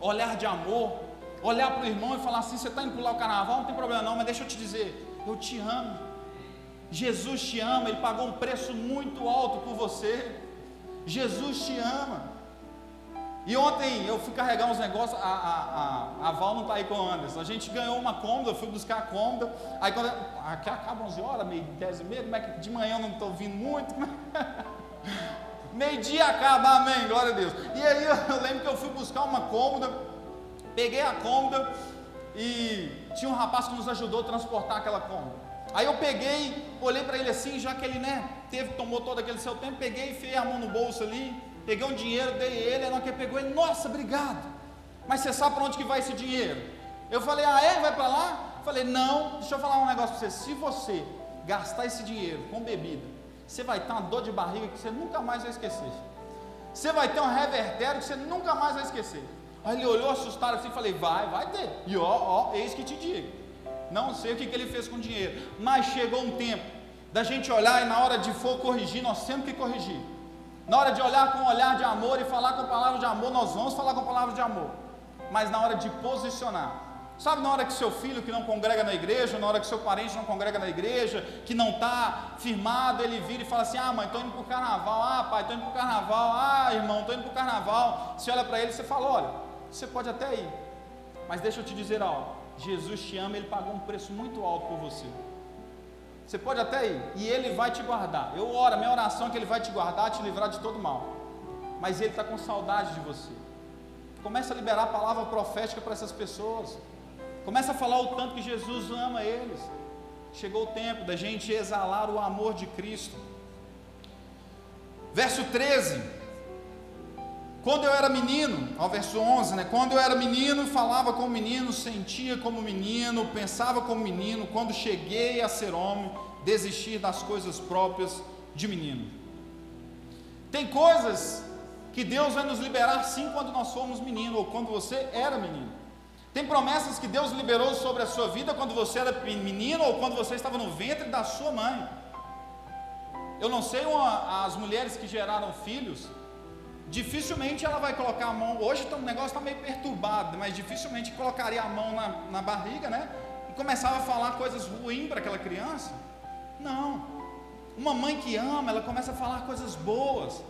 olhar de amor, olhar para o irmão e falar assim: você está indo pular o carnaval, não tem problema não, mas deixa eu te dizer, eu te amo. Jesus te ama, Ele pagou um preço muito alto por você. Jesus te ama. E ontem eu fui carregar uns negócios, a, a, a, a Val não está aí com o Anderson. A gente ganhou uma cômoda, eu fui buscar a cômoda. Aí quando. Aqui acaba 11 horas, meio 10 e meia, como é que de manhã eu não estou vindo muito? Meio-dia acaba, amém, glória a Deus. E aí eu, lembro que eu fui buscar uma cômoda, peguei a cômoda e tinha um rapaz que nos ajudou a transportar aquela cômoda. Aí eu peguei, olhei para ele assim, já que ele né, teve, tomou todo aquele seu tempo, peguei, enfiei a mão no bolso ali peguei um dinheiro, dei ele, aí que pegou ele, nossa, obrigado. Mas você sabe para onde que vai esse dinheiro? Eu falei, ah é? Vai para lá? Falei, não, deixa eu falar um negócio para você. Se você gastar esse dinheiro com bebida, você vai ter uma dor de barriga que você nunca mais vai esquecer. Você vai ter um revertério que você nunca mais vai esquecer. Aí ele olhou assustado assim e falei, vai, vai ter. E ó, ó, eis que te digo. Não sei o que, que ele fez com o dinheiro, mas chegou um tempo da gente olhar e na hora de for corrigir, nós temos que corrigir. Na hora de olhar com um olhar de amor e falar com palavras de amor, nós vamos falar com palavras de amor. Mas na hora de posicionar, sabe na hora que seu filho que não congrega na igreja, na hora que seu parente não congrega na igreja, que não está firmado, ele vira e fala assim: Ah, mãe, estou indo para o carnaval, ah, pai, estou indo para o carnaval, ah, irmão, estou indo para o carnaval. Você olha para ele e você fala: Olha, você pode até ir, mas deixa eu te dizer algo: Jesus te ama, ele pagou um preço muito alto por você. Você pode até ir, e Ele vai te guardar. Eu oro, minha oração é que Ele vai te guardar, te livrar de todo mal. Mas Ele está com saudade de você. Começa a liberar a palavra profética para essas pessoas. Começa a falar o tanto que Jesus ama eles. Chegou o tempo da gente exalar o amor de Cristo. Verso 13: Quando eu era menino, ao verso 11, né? Quando eu era menino, falava como menino, sentia como menino, pensava como menino. Quando cheguei a ser homem, desistir das coisas próprias de menino. Tem coisas que Deus vai nos liberar sim quando nós somos menino ou quando você era menino. Tem promessas que Deus liberou sobre a sua vida quando você era menino ou quando você estava no ventre da sua mãe. Eu não sei uma, as mulheres que geraram filhos, dificilmente ela vai colocar a mão. Hoje tá, o negócio está meio perturbado, mas dificilmente colocaria a mão na, na barriga, né? E começava a falar coisas ruins para aquela criança. Não. Uma mãe que ama, ela começa a falar coisas boas.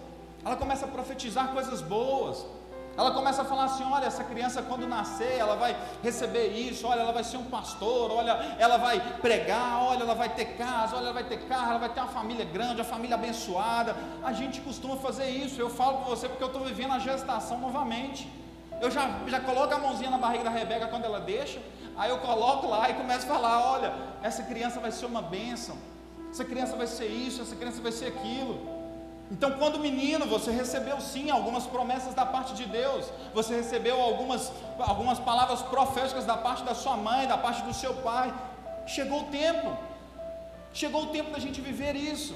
Ela começa a profetizar coisas boas. Ela começa a falar assim: olha, essa criança quando nascer, ela vai receber isso, olha, ela vai ser um pastor, olha, ela vai pregar, olha, ela vai ter casa, olha, ela vai ter carro, ela vai ter uma família grande, uma família abençoada. A gente costuma fazer isso. Eu falo com você porque eu estou vivendo a gestação novamente. Eu já, já coloco a mãozinha na barriga da Rebeca quando ela deixa, aí eu coloco lá e começo a falar: olha, essa criança vai ser uma bênção, essa criança vai ser isso, essa criança vai ser aquilo. Então, quando menino, você recebeu sim algumas promessas da parte de Deus, você recebeu algumas, algumas palavras proféticas da parte da sua mãe, da parte do seu pai. Chegou o tempo, chegou o tempo da gente viver isso.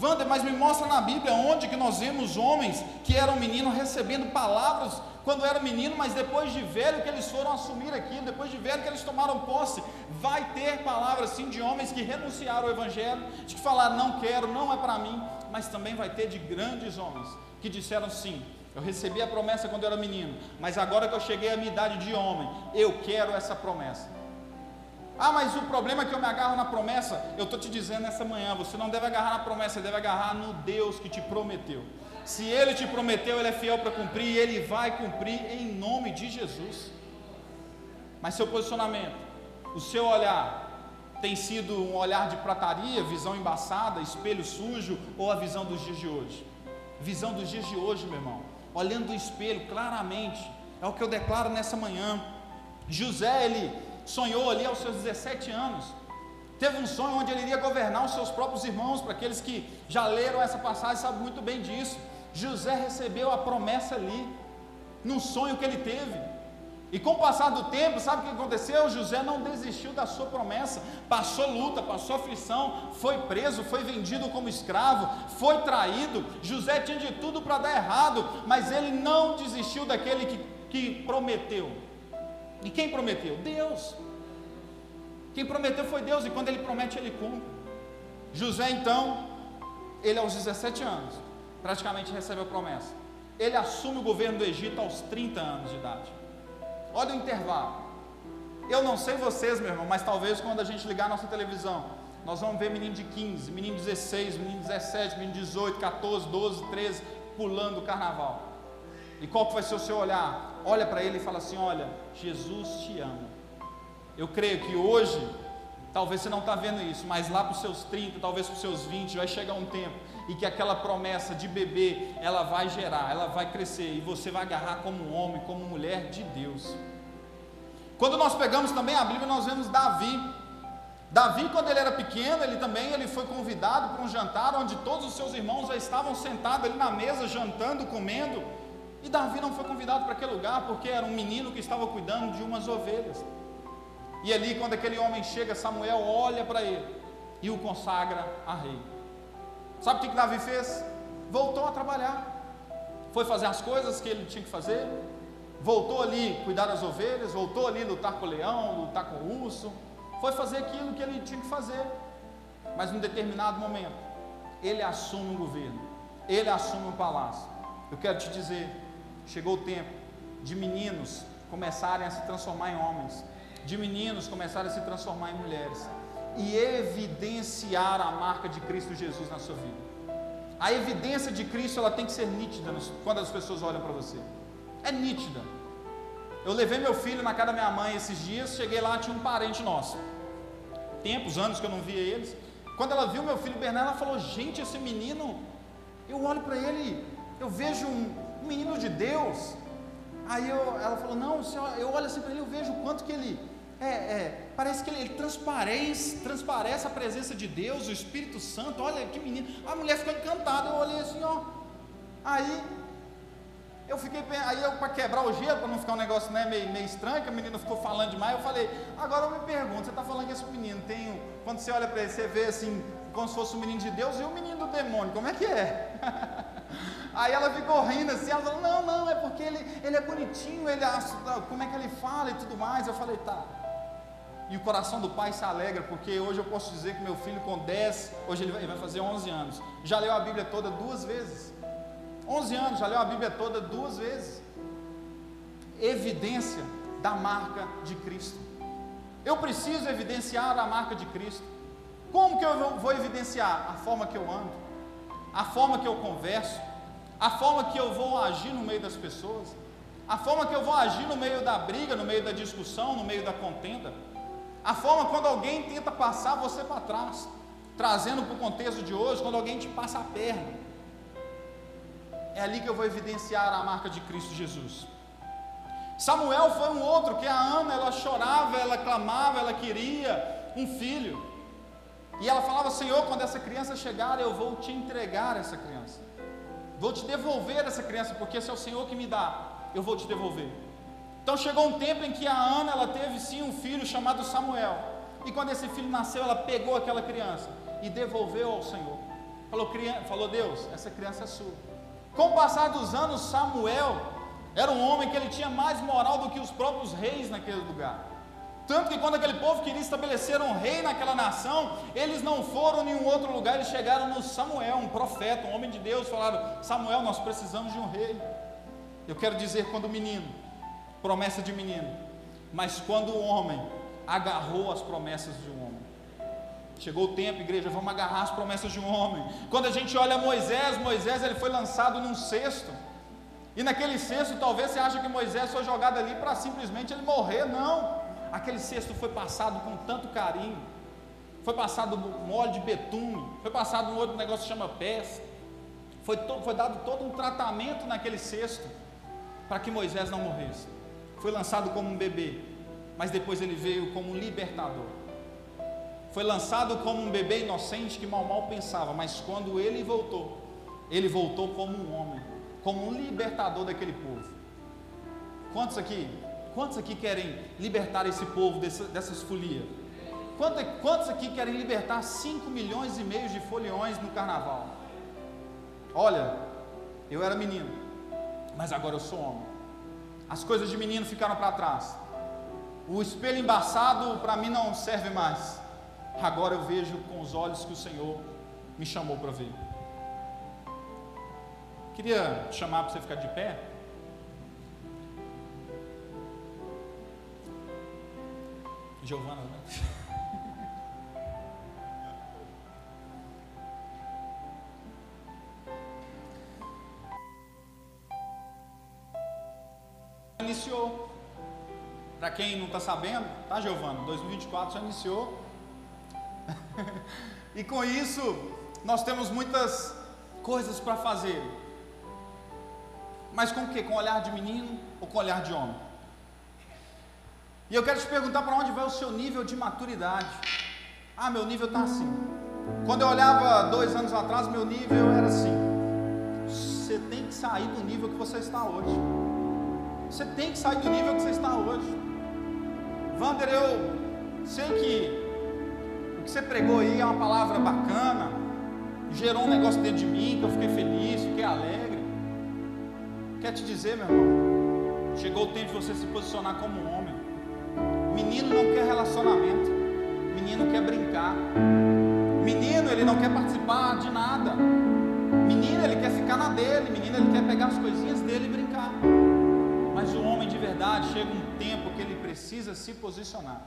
Wander, mas me mostra na Bíblia onde que nós vemos homens que eram meninos recebendo palavras quando eram menino, mas depois de velho que eles foram assumir aquilo, depois de velho que eles tomaram posse, vai ter palavras sim de homens que renunciaram ao Evangelho, de que falaram, não quero, não é para mim, mas também vai ter de grandes homens que disseram sim. Eu recebi a promessa quando eu era menino, mas agora que eu cheguei à minha idade de homem, eu quero essa promessa. Ah, mas o problema é que eu me agarro na promessa. Eu estou te dizendo nessa manhã: você não deve agarrar na promessa, você deve agarrar no Deus que te prometeu. Se Ele te prometeu, Ele é fiel para cumprir e Ele vai cumprir em nome de Jesus. Mas seu posicionamento, o seu olhar, tem sido um olhar de prataria, visão embaçada, espelho sujo ou a visão dos dias de hoje? Visão dos dias de hoje, meu irmão, olhando do espelho claramente, é o que eu declaro nessa manhã. José, ele sonhou ali aos seus 17 anos, teve um sonho onde ele iria governar os seus próprios irmãos, para aqueles que já leram essa passagem sabem muito bem disso. José recebeu a promessa ali, num sonho que ele teve. E com o passar do tempo, sabe o que aconteceu? José não desistiu da sua promessa, passou luta, passou aflição, foi preso, foi vendido como escravo, foi traído. José tinha de tudo para dar errado, mas ele não desistiu daquele que, que prometeu. E quem prometeu? Deus. Quem prometeu foi Deus, e quando ele promete, ele cumpre. José, então, ele aos 17 anos, praticamente recebe a promessa. Ele assume o governo do Egito aos 30 anos de idade. Olha o intervalo. Eu não sei vocês, meu irmão, mas talvez quando a gente ligar a nossa televisão, nós vamos ver menino de 15, menino de 16, menino de 17, menino de 18, 14, 12, 13, pulando o carnaval. E qual que vai ser o seu olhar? Olha para ele e fala assim: Olha, Jesus te ama. Eu creio que hoje, talvez você não está vendo isso, mas lá para os seus 30, talvez para os seus 20, vai chegar um tempo e que aquela promessa de bebê, ela vai gerar, ela vai crescer e você vai agarrar como homem, como mulher de Deus. Quando nós pegamos também a Bíblia, nós vemos Davi. Davi, quando ele era pequeno, ele também ele foi convidado para um jantar onde todos os seus irmãos já estavam sentados ali na mesa, jantando, comendo. E Davi não foi convidado para aquele lugar porque era um menino que estava cuidando de umas ovelhas. E ali, quando aquele homem chega, Samuel olha para ele e o consagra a rei. Sabe o que, que Davi fez? Voltou a trabalhar, foi fazer as coisas que ele tinha que fazer, voltou ali cuidar das ovelhas, voltou ali lutar com o leão, lutar com o urso, foi fazer aquilo que ele tinha que fazer. Mas num determinado momento, ele assume o governo, ele assume o palácio. Eu quero te dizer, chegou o tempo de meninos começarem a se transformar em homens, de meninos começarem a se transformar em mulheres e evidenciar a marca de Cristo Jesus na sua vida. A evidência de Cristo ela tem que ser nítida quando as pessoas olham para você. É nítida. Eu levei meu filho na casa da minha mãe esses dias, cheguei lá, tinha um parente nosso. Tempos, anos que eu não via eles. Quando ela viu meu filho Bernardo, ela falou: Gente, esse menino, eu olho para ele, eu vejo um, um, menino de Deus. Aí eu, ela falou: Não, senhor, eu olho assim para ele, eu vejo o quanto que ele é, é, parece que ele, ele, transparece, transparece a presença de Deus, o Espírito Santo. Olha que menino. A mulher ficou encantada. Eu olhei assim, ó. Aí Eu fiquei, aí eu para quebrar o gelo, para não ficar um negócio né, meio, meio estranho, que a menina ficou falando demais, eu falei, agora eu me pergunto, você está falando que esse menino tem, quando você olha para ele, você vê assim, como se fosse um menino de Deus e o um menino do demônio, como é que é? Aí ela ficou rindo assim, ela falou, não, não, é porque ele, ele é bonitinho, ele, como é que ele fala e tudo mais. Eu falei, tá. E o coração do pai se alegra, porque hoje eu posso dizer que meu filho com 10, hoje ele vai, fazer 11 anos, já leu a Bíblia toda duas vezes. 11 anos, já leu a Bíblia toda duas vezes. Evidência da marca de Cristo. Eu preciso evidenciar a marca de Cristo. Como que eu vou evidenciar? A forma que eu ando, a forma que eu converso, a forma que eu vou agir no meio das pessoas, a forma que eu vou agir no meio da briga, no meio da discussão, no meio da contenda, a forma quando alguém tenta passar você para trás, trazendo para o contexto de hoje, quando alguém te passa a perna. É ali que eu vou evidenciar a marca de Cristo Jesus. Samuel foi um outro que a Ana, ela chorava, ela clamava, ela queria um filho. E ela falava: Senhor, quando essa criança chegar, eu vou te entregar essa criança. Vou te devolver essa criança, porque esse é o Senhor que me dá. Eu vou te devolver. Então chegou um tempo em que a Ana, ela teve sim um filho chamado Samuel. E quando esse filho nasceu, ela pegou aquela criança e devolveu ao Senhor. Falou, falou Deus, essa criança é sua. Com o passar dos anos, Samuel era um homem que ele tinha mais moral do que os próprios reis naquele lugar. Tanto que quando aquele povo queria estabelecer um rei naquela nação, eles não foram em nenhum outro lugar, eles chegaram no Samuel, um profeta, um homem de Deus, falaram: Samuel, nós precisamos de um rei. Eu quero dizer, quando o menino, promessa de menino, mas quando o homem agarrou as promessas de um homem. Chegou o tempo, igreja, vamos agarrar as promessas de um homem. Quando a gente olha Moisés, Moisés ele foi lançado num cesto. E naquele cesto, talvez você acha que Moisés foi jogado ali para simplesmente ele morrer, não aquele cesto foi passado com tanto carinho, foi passado um de betume, foi passado um outro negócio que chama pés, foi, foi dado todo um tratamento naquele cesto para que Moisés não morresse. Foi lançado como um bebê, mas depois ele veio como um libertador. Foi lançado como um bebê inocente que mal mal pensava, mas quando ele voltou, ele voltou como um homem, como um libertador daquele povo. Quantos aqui Quantos aqui querem libertar esse povo dessa, dessas folias? Quantos, quantos aqui querem libertar 5 milhões e meio de foliões no carnaval? Olha, eu era menino, mas agora eu sou homem. As coisas de menino ficaram para trás. O espelho embaçado para mim não serve mais. Agora eu vejo com os olhos que o Senhor me chamou para ver. Queria chamar para você ficar de pé. Giovana, né? iniciou. Para quem não está sabendo, tá, Giovana? 2024 já iniciou. e com isso, nós temos muitas coisas para fazer. Mas com o que? Com olhar de menino ou com olhar de homem? E eu quero te perguntar para onde vai o seu nível de maturidade. Ah, meu nível está assim. Quando eu olhava dois anos atrás, meu nível era assim. Você tem que sair do nível que você está hoje. Você tem que sair do nível que você está hoje. Vander, eu sei que o que você pregou aí é uma palavra bacana, gerou um negócio dentro de mim, que eu fiquei feliz, fiquei alegre. Quer te dizer, meu irmão, chegou o tempo de você se posicionar como um homem. Menino não quer relacionamento. Menino quer brincar. Menino, ele não quer participar de nada. Menino, ele quer ficar na dele. Menino, ele quer pegar as coisinhas dele e brincar. Mas o homem de verdade chega um tempo que ele precisa se posicionar.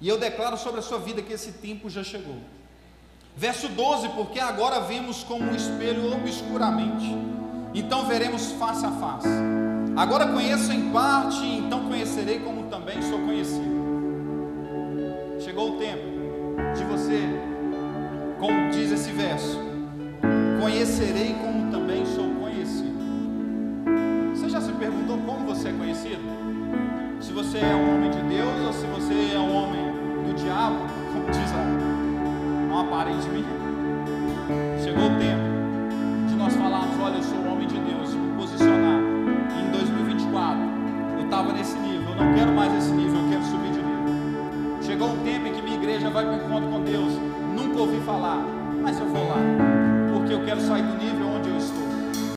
E eu declaro sobre a sua vida que esse tempo já chegou. Verso 12: Porque agora vemos como um espelho obscuramente, então veremos face a face. Agora conheço em parte, então conhecerei como também sou conhecido. Chegou o tempo de você, como diz esse verso, conhecerei como Se você é um homem de Deus ou se você é um homem do diabo, como diz a, uma parente minha. Chegou o tempo de nós falarmos: olha, eu sou um homem de Deus